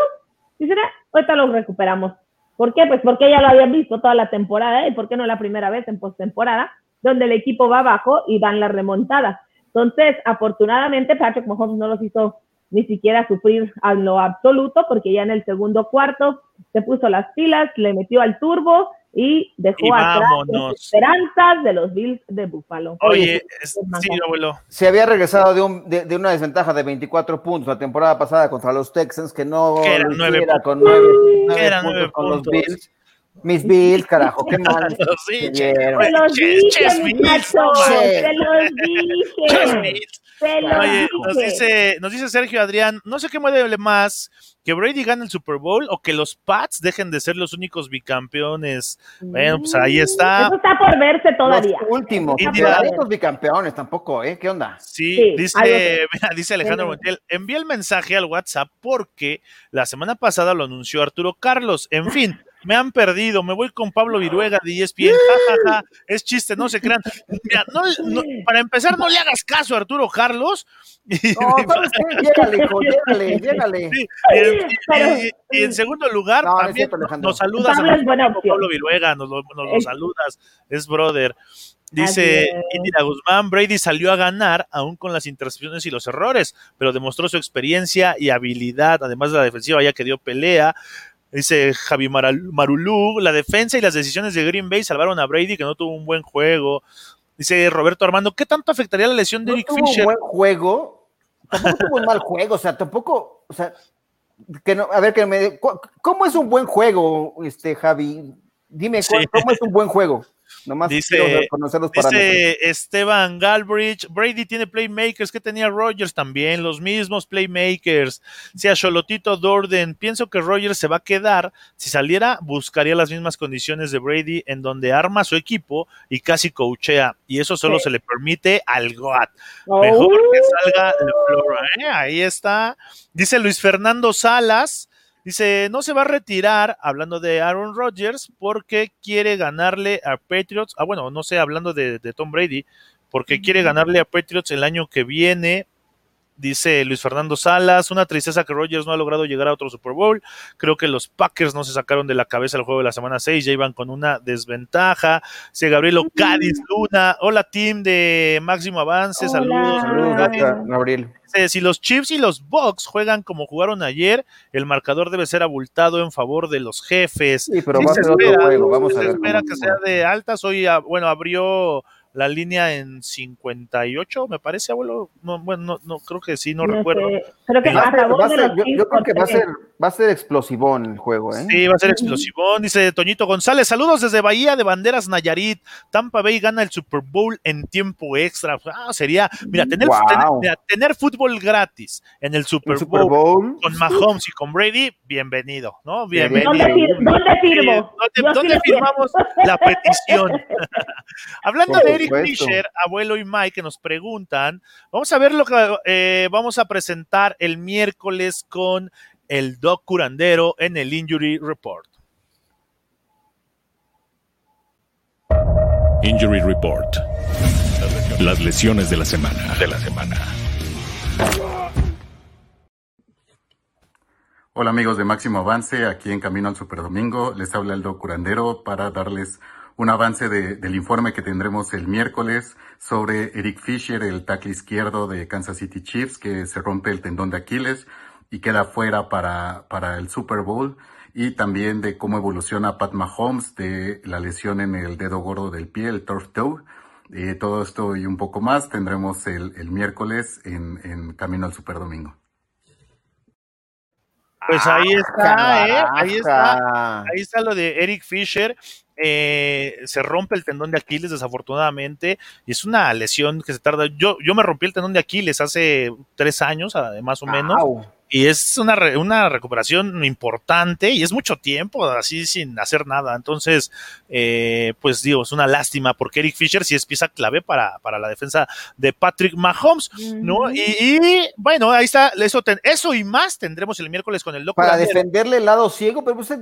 ah, ahorita lo recuperamos. ¿Por qué? Pues porque ya lo habían visto toda la temporada, ¿y por qué no la primera vez en postemporada, donde el equipo va abajo y dan la remontada. Entonces, afortunadamente, Patrick Mahomes no los hizo ni siquiera sufrir a lo absoluto, porque ya en el segundo cuarto se puso las pilas, le metió al turbo y dejó atrás las esperanzas de los Bills de Buffalo. Oye, sí, abuelo. Se había regresado de, un, de, una desventaja de 24 puntos la temporada pasada contra los Texans, que no eran nueve con nueve, puntos con los Bills. Mis Bills, carajo, qué mal. Sí, te los dije, te los dije. Oye, nos dice, nos dice Sergio Adrián, no sé qué mueve más, que Brady gane el Super Bowl o que los Pats dejen de ser los únicos bicampeones. Bueno, pues ahí está. Eso está por verse todavía. Los últimos, los bicampeones tampoco, ¿eh? ¿Qué onda? Sí, dice, dice Alejandro Montiel, envía el mensaje al WhatsApp porque la semana pasada lo anunció Arturo Carlos. En fin, me han perdido, me voy con Pablo Viruega de ESPN, jajaja, es chiste, no se crean. Mira, no, para empezar, no le hagas caso a Arturo Carlos. No, Llégale, hijo, llégale, llégale. y, en segundo lugar, también nos saludas a Pablo Viruega, nos lo, saludas, es brother. Dice Indira Guzmán, Brady salió a ganar aún con las intercepciones y los errores, pero demostró su experiencia y habilidad, además de la defensiva ya que dio pelea. Dice Javi Marulú, la defensa y las decisiones de Green Bay salvaron a Brady que no tuvo un buen juego. Dice Roberto Armando, ¿qué tanto afectaría la lesión de no Eric tuvo Fisher? un buen juego, tampoco tuvo un mal juego, o sea, tampoco, o sea, que no, a ver, que me, ¿cómo es un buen juego, este Javi? Dime, ¿cómo es un buen juego? Nomás dice, dice Esteban Galbridge, Brady tiene playmakers que tenía Rogers también, los mismos playmakers. Si a Cholotito Dorden, pienso que Rogers se va a quedar. Si saliera, buscaría las mismas condiciones de Brady en donde arma su equipo y casi coachea. Y eso solo se le permite al GOAT. Mejor que salga de Flora. ¿eh? Ahí está. Dice Luis Fernando Salas. Dice, no se va a retirar, hablando de Aaron Rodgers, porque quiere ganarle a Patriots. Ah, bueno, no sé, hablando de, Tom Brady, porque quiere ganarle a Patriots el año que viene. Dice Luis Fernando Salas, una tristeza que Rodgers no ha logrado llegar a otro Super Bowl. Creo que los Packers no se sacaron de la cabeza el juego de la semana 6, ya iban con una desventaja. Dice Gabriel Cádiz Luna, hola team de Máximo Avance, saludos. Saludos, Gabriel si los Chiefs y los Bucks juegan como jugaron ayer, el marcador debe ser abultado en favor de los jefes. Sí, pero va a ser otro juego. Vamos a ver espera que sea de altas. Hoy, ah, bueno, abrió la línea en 58, me parece, abuelo. No, bueno, no, creo que sí, no, recuerdo. Creo que yo, creo que va a ser, va a ser explosivón el juego, ¿eh? Sí, va a ser explosivón. Dice Toñito González, saludos desde Bahía de Banderas Nayarit. Tampa Bay gana el Super Bowl en tiempo extra. Ah, sería, mira, tener, tener, fútbol gratis en el Super, Bowl, con Mahomes y con Brady, bienvenido, ¿no? Bienvenido. ¿Dónde, firmo? ¿Dónde, firmamos la petición? Hablando de Eric Fisher, abuelo y Mike, que nos preguntan, vamos a ver lo que eh, vamos a presentar el miércoles con el Doc Curandero en el Injury Report. Injury Report. Las lesiones de la semana. De la semana. Hola amigos de Máximo Avance, aquí en Camino al Super Domingo. Les habla el Doc Curandero para darles un avance del informe que tendremos el miércoles sobre Eric Fisher, el tackle izquierdo de Kansas City Chiefs, que se rompe el tendón de Aquiles y queda fuera para, para el Super Bowl. Y también de cómo evoluciona Pat Mahomes de la lesión en el dedo gordo del pie, el turf toe. Eh, todo esto y un poco más tendremos el, el miércoles en, en Camino al Super Domingo. Pues ahí ah, está, ¿eh? Ahí está. Ahí está lo de Eric Fisher. Eh, se rompe el tendón de Aquiles desafortunadamente y es una lesión que se tarda. Yo, yo me rompí el tendón de Aquiles hace tres años, más o menos y es una, una recuperación importante y es mucho tiempo así sin hacer nada. Entonces, eh, pues digo, es una lástima porque Eric Fisher sí es pieza clave para, para la defensa de Patrick Mahomes, ¿no? Y, bueno, ahí está, eso, eso y más tendremos el miércoles con el doctor. Para defenderle el lado ciego, pero pues,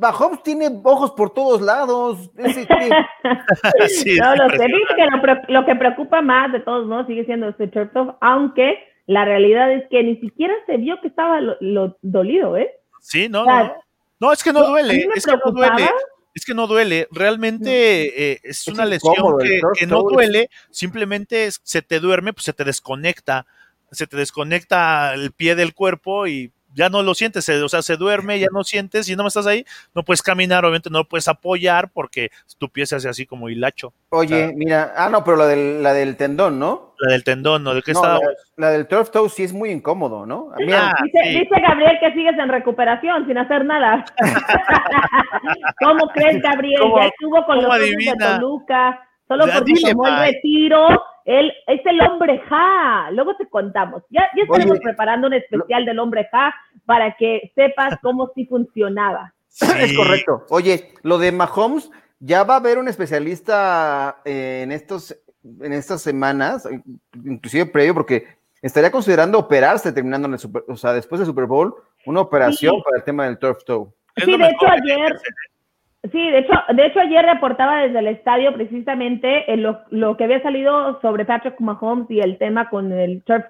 Mahomes tiene ojos por todos lados. sí, no, lo, sé, que lo, lo, que preocupa más de todos modos sigue siendo este Chertoff, aunque la realidad es que ni siquiera se vio que estaba lo, dolido, ¿eh? Sí, no, no, no. es que no duele, es que no duele. Es que no duele, realmente eh, es, una lesión que, que, no duele, simplemente se te duerme, pues se te desconecta, se te desconecta el pie del cuerpo y ya no lo sientes, o sea, se duerme, ya no sientes y no estás ahí, no puedes caminar, obviamente no lo puedes apoyar porque tu pie se hace así como hilacho. Oye, mira, ah, no, pero la del, la del tendón, ¿no? La del tendón, ¿no? ¿De qué está? La, del turf toe sí es muy incómodo, ¿no? Ah, dice, Gabriel que sigues en recuperación sin hacer nada. ¿Cómo crees, Gabriel? ya estuvo con los de Toluca, solo porque tomó el retiro él es el hombre ja. Luego te contamos. Ya, ya estaremos preparando un especial del hombre ja para que sepas cómo sí funcionaba. Es correcto. Oye, lo de Mahomes, ya va a haber un especialista eh, en estos en estas semanas, inclusive previo, porque estaría considerando operarse terminando en el Super, o sea, después del Super Bowl, una operación para el tema del turf toe. Sí, de hecho ayer, Sí, de hecho, de hecho ayer reportaba desde el estadio precisamente lo, que había salido sobre Patrick Mahomes y el tema con el turf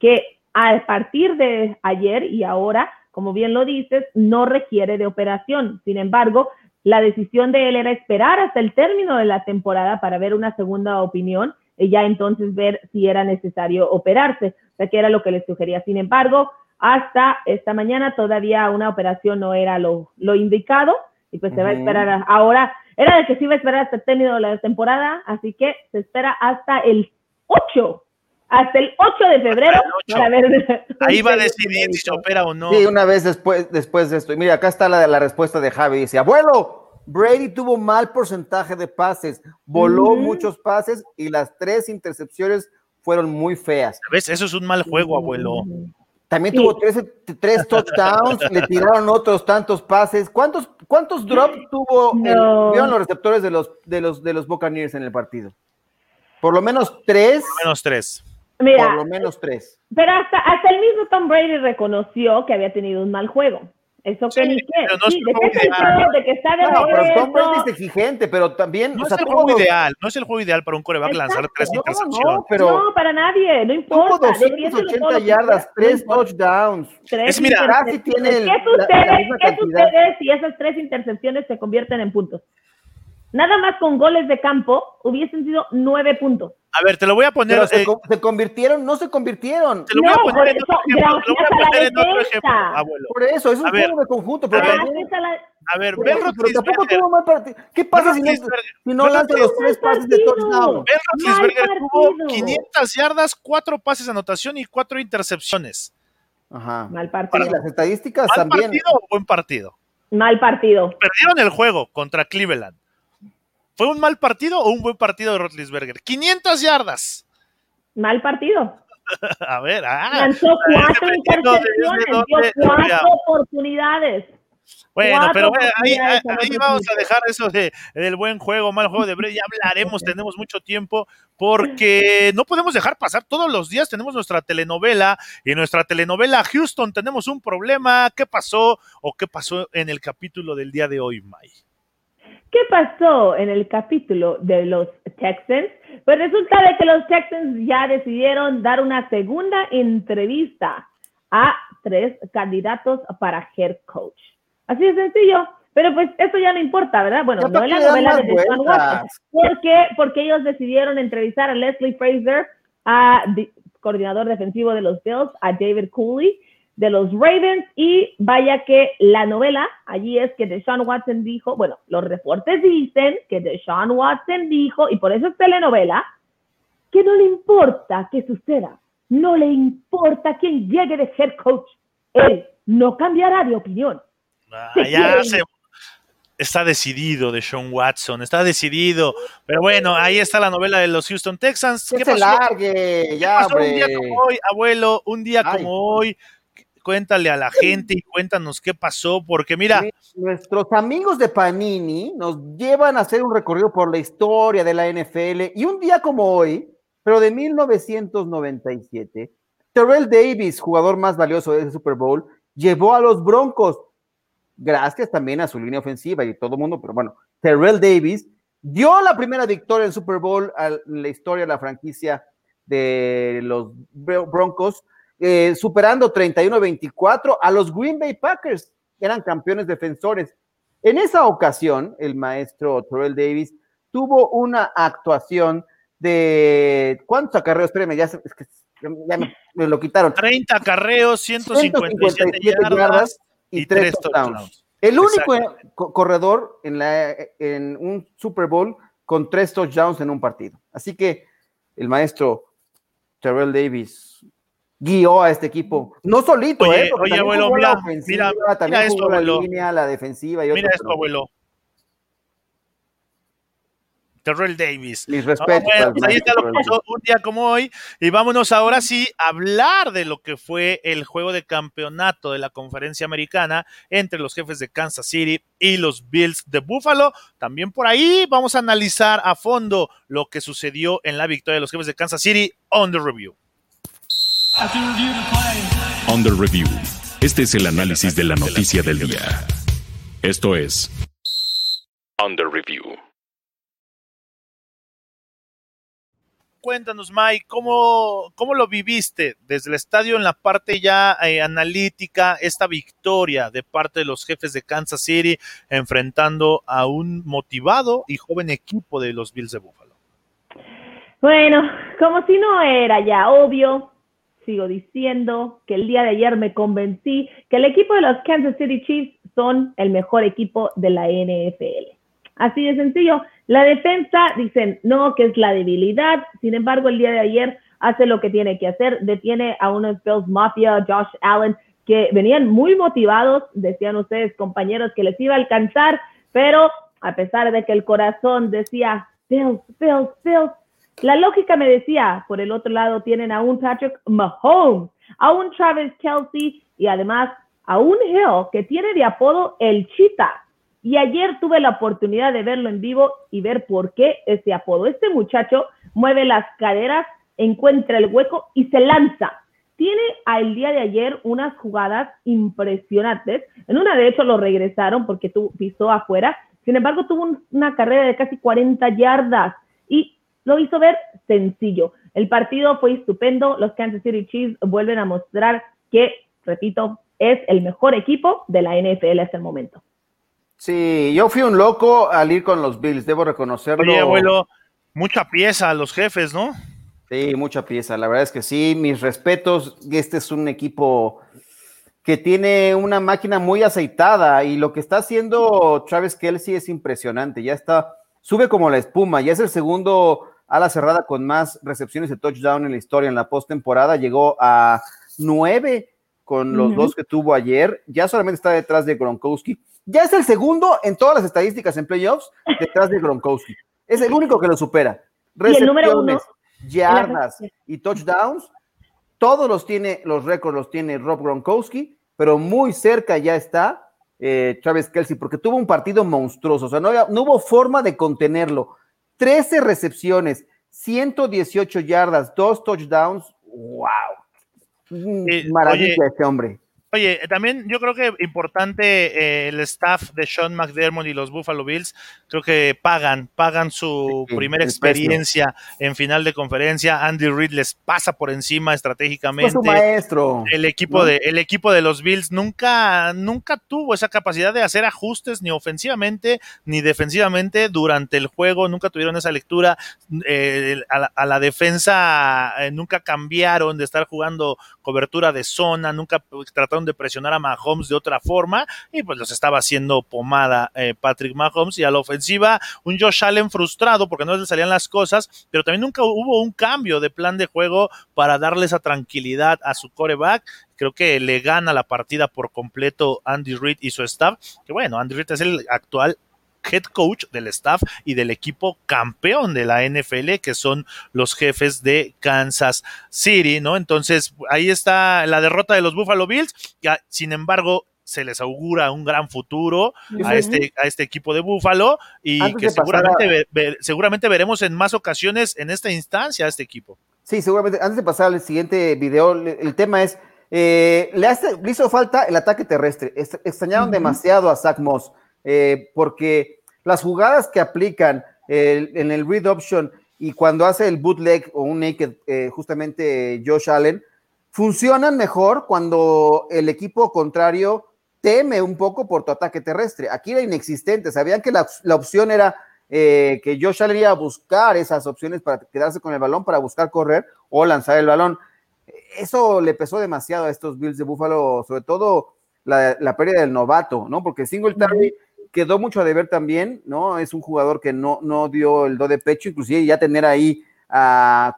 que a partir de ayer y ahora, como bien lo dices, no requiere de operación. Sin embargo, la decisión de él era esperar hasta el término de la temporada para ver una segunda opinión y ya entonces ver si era necesario operarse, o sea que era lo que le sugería. Sin embargo, hasta esta mañana todavía una operación no era lo, lo indicado y pues se va a esperar ahora. Era de que se iba a esperar hasta el término de la temporada, así que se espera hasta el 8, hasta el 8 de febrero para ver. Ahí va a decidir si se opera o no. Sí, una vez después, después de esto. Y mira, acá está la, la respuesta de Javi. Dice, abuelo, Brady tuvo mal porcentaje de pases, voló muchos pases y las tres intercepciones fueron muy feas. ¿Ves? Eso es un mal juego, abuelo. También tuvo tres, touchdowns, le tiraron otros tantos pases. ¿Cuántos, cuántos drops tuvo los receptores de los, de, los, de los Buccaneers en el partido? Por lo menos tres. Por lo menos tres. por lo menos tres. Pero hasta, hasta el mismo Tom Brady reconoció que había tenido un mal juego. Eso que ni qué. No sí, de que está de no, pero Tom Brady es exigente, pero también. No es el juego ideal, no es el juego ideal para un coreback lanzar tres no, intercepciones. No, pero no, para nadie, no importa. Tuvo 280 yardas, tres touchdowns. Tres es mira, casi tiene ¿Qué sucede, ¿qué sucede si esas tres intercepciones se convierten en puntos? Nada más con goles de campo hubiesen sido nueve puntos. A ver, te lo voy a poner. Pero se, se, convirtieron, no se convirtieron. Te lo voy a poner en otro ejemplo. Te lo voy a poner en otro ejemplo, abuelo. Por eso, es un juego de conjunto. Pero también, a ver, Ben Roethlisberger. ¿Qué pasa si no, si no lanza los tres pases de touchdown? Ben Roethlisberger tuvo 500 yardas, cuatro pases de anotación y cuatro intercepciones. Ajá. Mal partido. Las estadísticas ¿Mal también. partido o buen partido? Mal partido. Perdieron el juego contra Cleveland. ¿Fue un mal partido o un buen partido de Roethlisberger? 500 yardas. Mal partido. A ver, ah. Lanzó cuatro intercepciones, dio cuatro oportunidades. Bueno, pero ahí, ahí, vamos a dejar eso de, del buen juego, mal juego de Brady. Ya hablaremos, tenemos mucho tiempo, porque no podemos dejar pasar todos los días. Tenemos nuestra telenovela y nuestra telenovela Houston tenemos un problema. ¿Qué pasó o qué pasó en el capítulo del día de hoy, May? ¿Qué pasó en el capítulo de los Texans? Pues resulta de que los Texans ya decidieron dar una segunda entrevista a tres candidatos para head coach. Así de sencillo. Pero pues eso ya no importa, ¿verdad? Bueno, no es la novela de Deshaun Watson. ¿Por qué? Porque ellos decidieron entrevistar a Leslie Fraser, a coordinador defensivo de los Bills, a David Cooley de los Ravens y vaya que la novela allí es que Deshaun Watson dijo, bueno, los reportes dicen que Deshaun Watson dijo, y por eso es telenovela, que no le importa que suceda, no le importa quién llegue de head coach, él no cambiará de opinión. Ah, ya se, está decidido de Sean Watson, está decidido. Pero bueno, ahí está la novela de los Houston Texans. ¿Qué, pasó? Largue, ya, pasó un día como hoy, abuelo? Un día Ay. como hoy. Cuéntale a la gente y cuéntanos qué pasó, porque mira. Nuestros amigos de Panini nos llevan a hacer un recorrido por la historia de la NFL y un día como hoy, pero de 1997, Terrell Davis, jugador más valioso de ese Super Bowl, llevó a los Broncos gracias también a su línea ofensiva y todo el mundo, pero bueno, Terrell Davis dio la primera victoria en Super Bowl en la historia de la franquicia de los Broncos, eh, superando 31-24 a los Green Bay Packers, que eran campeones defensores. En esa ocasión, el maestro Terrell Davis tuvo una actuación de ¿cuántos acarreos? Espérenme, ya, es que ya me, me, lo quitaron. 30 acarreos, 157, 157 yardas, yardas y, tres, tres touchdowns. touchdowns. El único corredor en, la, en un Super Bowl con tres touchdowns en un partido. Así que el maestro Terrell Davis guió a este equipo, no solito, oye, ¿eh? Oye, abuelo, mira, mira, también mira esto, la línea, la defensiva y Mira otro, esto, abuelo. Terrell Davis. Mis respetos. Ah, bueno, pues ahí está lo puso un día como hoy. Y vámonos ahora sí a hablar de lo que fue el juego de campeonato de la conferencia americana entre los jefes de Kansas City y los Bills de Buffalo. También por ahí vamos a analizar a fondo lo que sucedió en la victoria de los jefes de Kansas City on the review. The review. Este es el análisis de la noticia del día. Esto es the review. cuéntanos, Mike, ¿cómo, ¿cómo, lo viviste desde el estadio en la parte ya eh, analítica, esta victoria de parte de los jefes de Kansas City enfrentando a un motivado y joven equipo de los Bills de Buffalo? Bueno, como si no era ya obvio, sigo diciendo que el día de ayer me convencí que el equipo de los Kansas City Chiefs son el mejor equipo de la NFL. Así de sencillo. La defensa dicen, no, que es la debilidad. Sin embargo, el día de ayer hace lo que tiene que hacer. Detiene a unos Bills Mafia, Josh Allen, que venían muy motivados, decían ustedes, compañeros, que les iba a alcanzar, pero a pesar de que el corazón decía, Bills, Bills, Bills, la lógica me decía, por el otro lado tienen a un Patrick Mahomes, a un Travis Kelsey y además a un Hill que tiene de apodo el Cheetah. Y ayer tuve la oportunidad de verlo en vivo y ver por qué ese apodo. Este muchacho mueve las caderas, encuentra el hueco y se lanza. Tiene al día de ayer unas jugadas impresionantes. En una, de hecho, lo regresaron porque tu, pisó afuera. Sin embargo, tuvo un, una carrera de casi 40 yardas lo hizo ver sencillo. El partido fue estupendo. Los Kansas City Chiefs vuelven a mostrar que, repito, es el mejor equipo de la NFL hasta el momento. Sí, yo fui un loco al ir con los Bills, debo reconocerlo. Oye, abuelo, Mucha pieza a los jefes, ¿no? Sí, mucha pieza. La verdad es que sí, mis respetos. Este es un equipo que tiene una máquina muy aceitada y lo que está haciendo Travis Kelsey es impresionante. Ya está, sube como la espuma. Ya es el segundo ala cerrada con más recepciones de touchdown en la historia en la postemporada. Llegó a nueve con los dos que tuvo ayer. Ya solamente está detrás de Gronkowski. Ya es el segundo en todas las estadísticas en playoffs detrás de Gronkowski. Es el único que lo supera. Recepciones, yardas y touchdowns. Todos los tiene, los récords los tiene Rob Gronkowski, pero muy cerca ya está eh, Travis Kelsey, porque tuvo un partido monstruoso. O sea, no, no hubo forma de contenerlo. 13 recepciones, 118 yardas, dos touchdowns. ¡Wow! Maravilla este hombre. Oye, también yo creo que importante eh, el staff de Sean McDermott y los Buffalo Bills, creo que pagan, pagan su primera experiencia en final de conferencia. Andy Reid les pasa por encima estratégicamente. Fue su maestro. El equipo de el equipo de los Bills nunca nunca tuvo esa capacidad de hacer ajustes ni ofensivamente ni defensivamente durante el juego, nunca tuvieron esa lectura eh, a, la, defensa eh, nunca cambiaron de estar jugando cobertura de zona, nunca trataron de presionar a Mahomes de otra forma y pues los estaba haciendo pomada eh, Patrick Mahomes y a la ofensiva un Josh Allen frustrado porque no le salían las cosas, pero también nunca hubo un cambio de plan de juego para darle esa tranquilidad a su coreback. Creo que le gana la partida por completo Andy Reid y su staff, que bueno, Andy Reid es el actual head coach del staff y del equipo campeón de la NFL, que son los jefes de Kansas City, ¿no? Entonces, ahí está la derrota de los Buffalo Bills, que sin embargo se les augura un gran futuro a este, a este equipo de Buffalo y que seguramente, seguramente veremos en más ocasiones en esta instancia a este equipo. Sí, seguramente. Antes de pasar al siguiente video, el tema es, eh, le, hizo falta el ataque terrestre. Extrañaron demasiado a Zach Moss. Eh, porque las jugadas que aplican en el read option y cuando hace el bootleg o un naked, eh, justamente Josh Allen, funcionan mejor cuando el equipo contrario teme un poco por tu ataque terrestre. Aquí era inexistente, sabían que la, opción era eh, que Josh Allen iba a buscar esas opciones para quedarse con el balón, para buscar correr o lanzar el balón. Eso le pesó demasiado a estos Bills de Buffalo, sobre todo la, la pérdida del novato, ¿no? Porque Singletary quedó mucho a deber también, ¿no? Es un jugador que no, no dio el do de pecho, inclusive ya tener ahí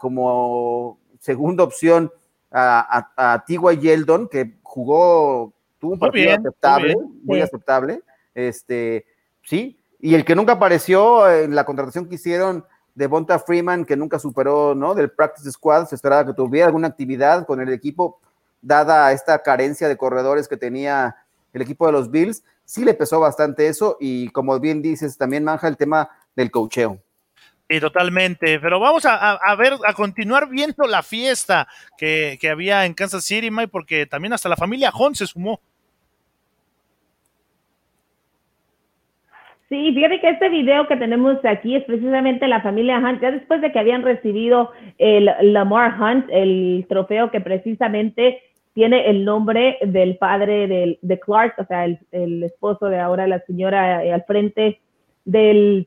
como segunda opción a, a, Tigua Yeldon, que jugó, tuvo un partido aceptable, muy, aceptable, este, sí, y el que nunca apareció en la contratación que hicieron de Bonta Freeman, que nunca superó, ¿no? Del practice squad, se esperaba que tuviera alguna actividad con el equipo, dada esta carencia de corredores que tenía el equipo de los Bills, sí le pesó bastante eso y como bien dices, también manja el tema del cocheo. Sí, totalmente. Pero vamos a, ver, a continuar viendo la fiesta que, había en Kansas City, Mike, porque también hasta la familia Hunt se sumó. Sí, fíjate que este video que tenemos aquí es precisamente la familia Hunt, ya después de que habían recibido el Lamar Hunt, el trofeo que precisamente tiene el nombre del padre de Clark, o sea, el, esposo de ahora la señora eh, al frente del,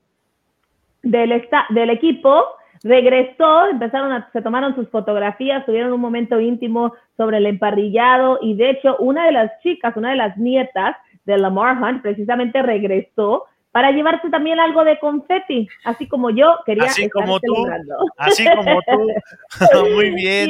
del, del equipo, regresó, empezaron a, se tomaron sus fotografías, tuvieron un momento íntimo sobre el emparrillado y de hecho una de las chicas, una de las nietas de Lamar Hunt precisamente regresó para llevarse también algo de confeti, así como yo quería así como tú, así como tú, muy bien.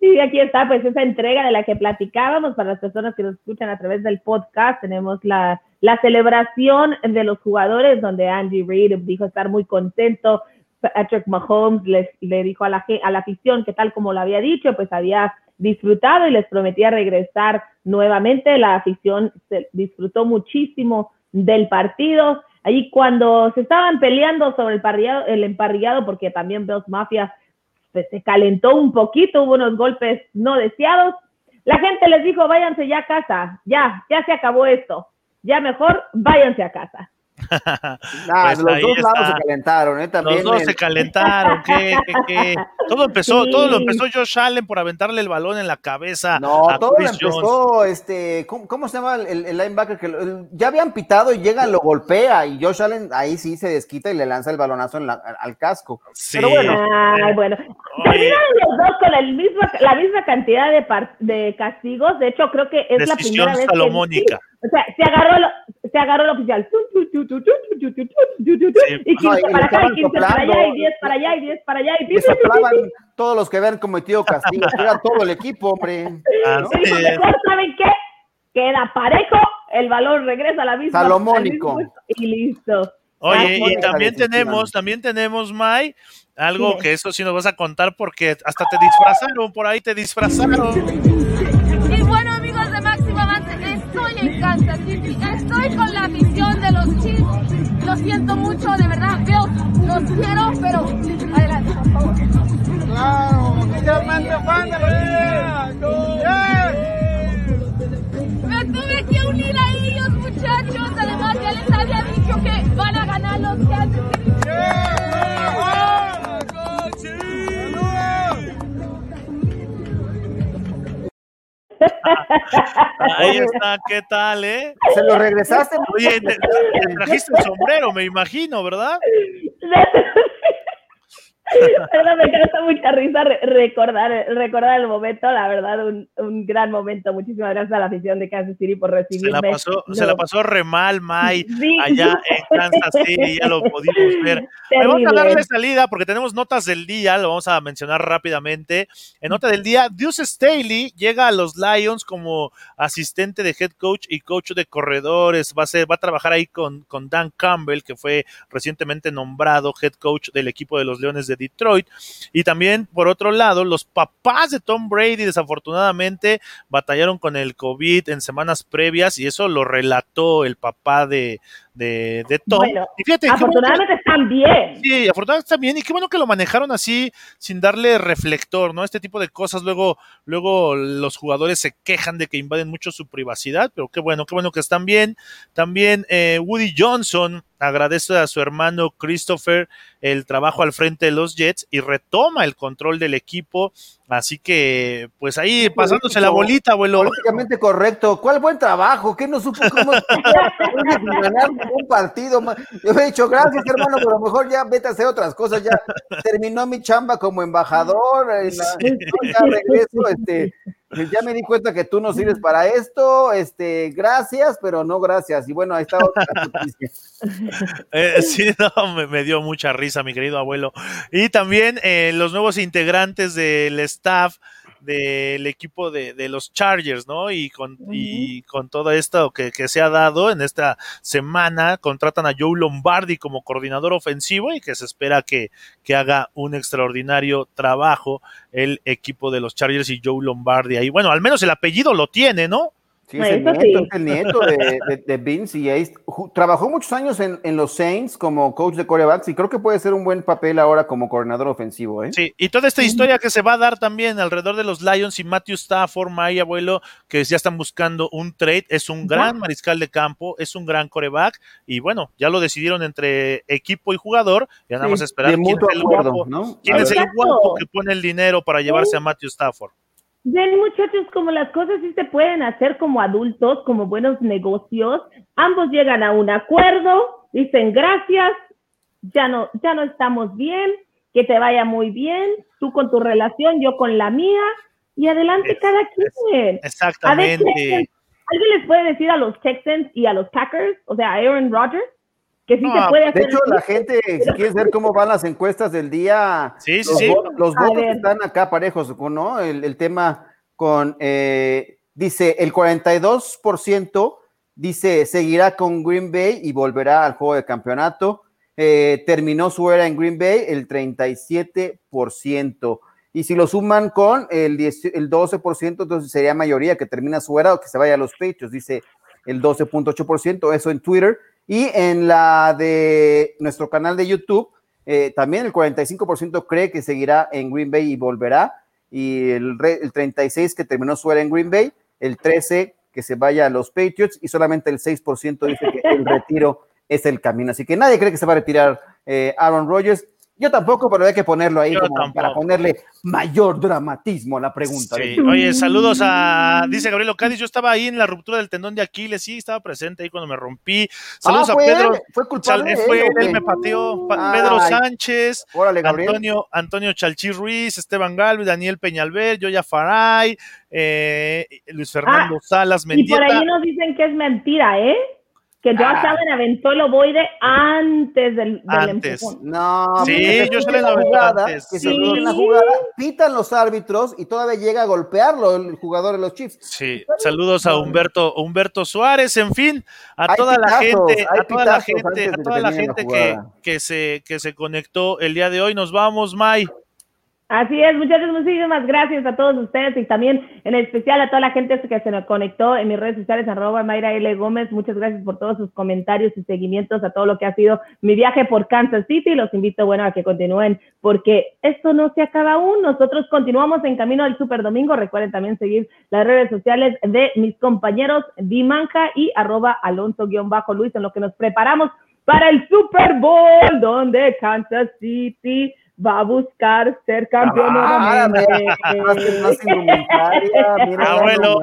Sí, aquí está pues esa entrega de la que platicábamos para las personas que nos escuchan a través del podcast, tenemos la, la celebración de los jugadores donde Andy Reid dijo estar muy contento, Patrick Mahomes les, le dijo a la, a la afición que tal como lo había dicho, pues había disfrutado y les prometía regresar nuevamente, la afición se disfrutó muchísimo del partido. Ahí cuando se estaban peleando sobre el, el emparrillado, porque también Bills Mafia pues, se calentó un poquito, hubo unos golpes no deseados, la gente les dijo, váyanse ya a casa, ya, ya se acabó esto, ya mejor váyanse a casa. Nah, pues los dos lados se calentaron, ¿eh? También los dos se calentaron, ¿qué, qué, qué? Todo empezó, todo lo empezó Josh Allen por aventarle el balón en la cabeza. No, todo lo empezó, este, ¿cómo, se llama el, linebacker? que Ya habían pitado y llega, lo golpea y Josh Allen ahí sí se desquita y le lanza el balonazo al casco. Sí. Pero bueno. Ay, bueno. Terminaron los dos con el mismo, la misma cantidad de, de castigos. De hecho, creo que es la primera vez salomónica. O sea, se agarró, lo, se agarró el oficial. Y 15 para acá, y 15 para allá, y 10 para allá, y 10 para allá. Y todos los que habían cometido castigos. Era todo el equipo, hombre. ¿saben qué? Queda parejo, el balón regresa a la misma. Salomónico. Y listo. Oye, y también tenemos, también tenemos, Mai, algo que eso sí nos vas a contar porque hasta te disfrazaron, por ahí te disfrazaron. Estoy en Kansas City, estoy con la misión de los Chiefs. Lo siento mucho, de verdad, veo, los quiero, pero adelante, por favor. Claro, Me tuve que unir a ellos, muchachos. Además, ya les había dicho que van a ganar los Kansas Ahí está, ¿qué tal, eh? Se lo regresaste. Oye, te, trajiste el sombrero, me imagino, ¿verdad? Pero me causa mucha risa recordar, recordar el momento, la verdad, un, un, gran momento. Muchísimas gracias a la afición de Kansas City por recibirme. Se la pasó, se la pasó re mal, May, allá en Kansas City, ya lo pudimos ver. vamos a darle salida porque tenemos notas del día, lo vamos a mencionar rápidamente. En nota del día, Deuce Staley llega a los Lions como asistente de head coach y coach de corredores. Va a, ser, va a trabajar ahí con, con Dan Campbell, que fue recientemente nombrado head coach del equipo de los Leones de Detroit. Y también, por otro lado, los papás de Tom Brady desafortunadamente batallaron con el COVID en semanas previas y eso lo relató el papá de, de, de Tom. y fíjate, afortunadamente están bien. Sí, afortunadamente están bien y qué bueno que lo manejaron así sin darle reflector, ¿no? Este tipo de cosas luego, luego los jugadores se quejan de que invaden mucho su privacidad, pero qué bueno, qué bueno que están bien. También eh, Woody Johnson agradece a su hermano Christopher el trabajo al frente de los Jets y retoma el control del equipo. Así que, pues ahí pasándose la bolita, abuelo. Políticamente correcto. ¿Cuál buen trabajo? ¿Qué no supo cómo ganar un partido? Yo he dicho, gracias, hermano, pero a lo mejor ya vete a hacer otras cosas. Ya terminó mi chamba como embajador. ya regreso, este ya me di cuenta que tú no sirves para esto, este, gracias, pero no gracias. Y bueno, ahí está otra noticia. Eh, sí, no, me, dio mucha risa, mi querido abuelo. Y también eh, los nuevos integrantes del staff del equipo de, de, los Chargers, ¿no? Y con, y con todo esto que, que, se ha dado en esta semana, contratan a Joe Lombardi como coordinador ofensivo y que se espera que, que haga un extraordinario trabajo el equipo de los Chargers y Joe Lombardi ahí. Bueno, al menos el apellido lo tiene, ¿no? Sí, es el nieto, el nieto de, Vince y trabajó muchos años en, los Saints como coach de corebacks y creo que puede ser un buen papel ahora como coordinador ofensivo. ¿eh? Sí, y toda esta historia que se va a dar también alrededor de los Lions y Matthew Stafford, my abuelo, que ya están buscando un trade, es un gran mariscal de campo, es un gran coreback y bueno, ya lo decidieron entre equipo y jugador, ya nada más esperar quién es el guapo, quién es el guapo que pone el dinero para llevarse a Matthew Stafford. Ven, muchachos, como las cosas sí se pueden hacer como adultos, como buenos negocios, ambos llegan a un acuerdo, dicen gracias, ya no, ya no estamos bien, que te vaya muy bien, tú con tu relación, yo con la mía, y adelante cada quien. Exactamente. ¿Alguien les puede decir a los Texans y a los Packers, o sea, a Aaron Rodgers, que sí se puede hacer. De hecho, la gente, si quiere ver cómo van las encuestas del día, sí, los, sí, los votos están acá parejos, ¿no? El, tema con, eh, dice, el 42% dice, seguirá con Green Bay y volverá al juego de campeonato. Eh, terminó su era en Green Bay el 37%. Y si lo suman con el, 10, el 12%, entonces sería mayoría que termina su era o que se vaya a los pechos, dice el 12.8%, eso en Twitter. Y en la de nuestro canal de YouTube, eh, también el 45% cree que seguirá en Green Bay y volverá. Y el, el 36% que terminó su era en Green Bay, el 13% que se vaya a los Patriots y solamente el 6% dice que el retiro es el camino. Así que nadie cree que se va a retirar eh, Aaron Rodgers. Yo tampoco, pero hay que ponerlo ahí como para ponerle mayor dramatismo a la pregunta. Sí. Oye, saludos a, dice Gabriel Cádiz, yo estaba ahí en la ruptura del tendón de Aquiles, sí, estaba presente ahí cuando me rompí. Saludos Ah, a ¿fue Pedro. él? ¿Fue culpable fue él me pateó. Ay. Pedro Sánchez, Órale, Gabriel. Antonio, Antonio Chalchi Ruiz, Esteban Galvez, Daniel Peñalver, Yoya Faray, eh, Luis Fernando Salas Y por Mendieta. ahí nos dicen que es mentira, ¿eh? Que Josh Ah. Allen aventó el ovoide antes del, del Antes. empujón. No, Sí, se yo se la jugada, antes. que se Sí. en la jugada, pitan los árbitros y todavía llega a golpearlo el jugador de los Chiefs. Sí, saludos a Humberto, Humberto Suárez, en fin, a Hay toda la gente, a toda la gente, a toda la gente que, que se que se conectó el día de hoy. Nos vamos, May. Así es, muchachos, muchísimas gracias a todos ustedes y también en especial a toda la gente que se nos conectó en mis redes sociales, arroba Mayra L. Gómez. Muchas gracias por todos sus comentarios y seguimientos a todo lo que ha sido mi viaje por Kansas City. Los invito, bueno, a que continúen porque esto no se acaba aún. Nosotros continuamos en camino al Super Domingo. Recuerden también seguir las redes sociales de mis compañeros Dimanja y arroba Alonso-Luis en lo que nos preparamos para el Super Bowl, donde Kansas City va a buscar ser campeón Ah, nuevamente. mira, más que- más indumentaria, mira, Abuelo.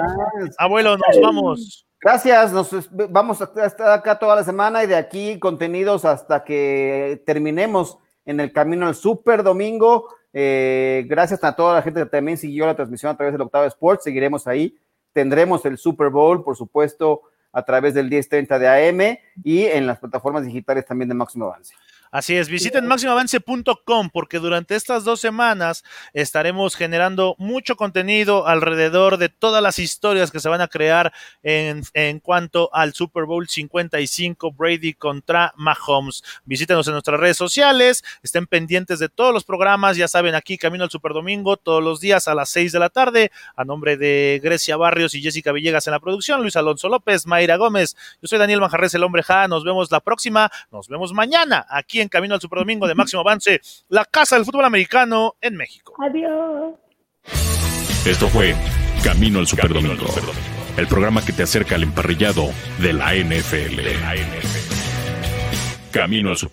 Abuelo, nos vamos. Gracias, nos vamos a estar acá toda la semana y de aquí contenidos hasta que terminemos en el camino al Super Domingo. Eh, gracias a toda la gente que también siguió la transmisión a través del Octavo Sports. Seguiremos ahí. Tendremos el Super Bowl, por supuesto, a través del 1030 de AM y en las plataformas digitales también de Máximo Avance. Así es, visiten máximoavance.com porque durante estas dos semanas estaremos generando mucho contenido alrededor de todas las historias que se van a crear en, en cuanto al Super Bowl 55 Brady contra Mahomes. Visítenos en nuestras redes sociales, estén pendientes de todos los programas, ya saben, aquí Camino al Super Domingo todos los días a las 6 de la tarde, a nombre de Grecia Barrios y Jessica Villegas en la producción, Luis Alonso López, Mayra Gómez, yo soy Daniel Manjarres, el hombre Ja, nos vemos la próxima, nos vemos mañana aquí en Camino al Super Domingo de Máximo Avance, la casa del fútbol americano en México. Adiós. Esto fue Camino al Superdomingo, el programa que te acerca al emparrillado de la NFL. Camino al Super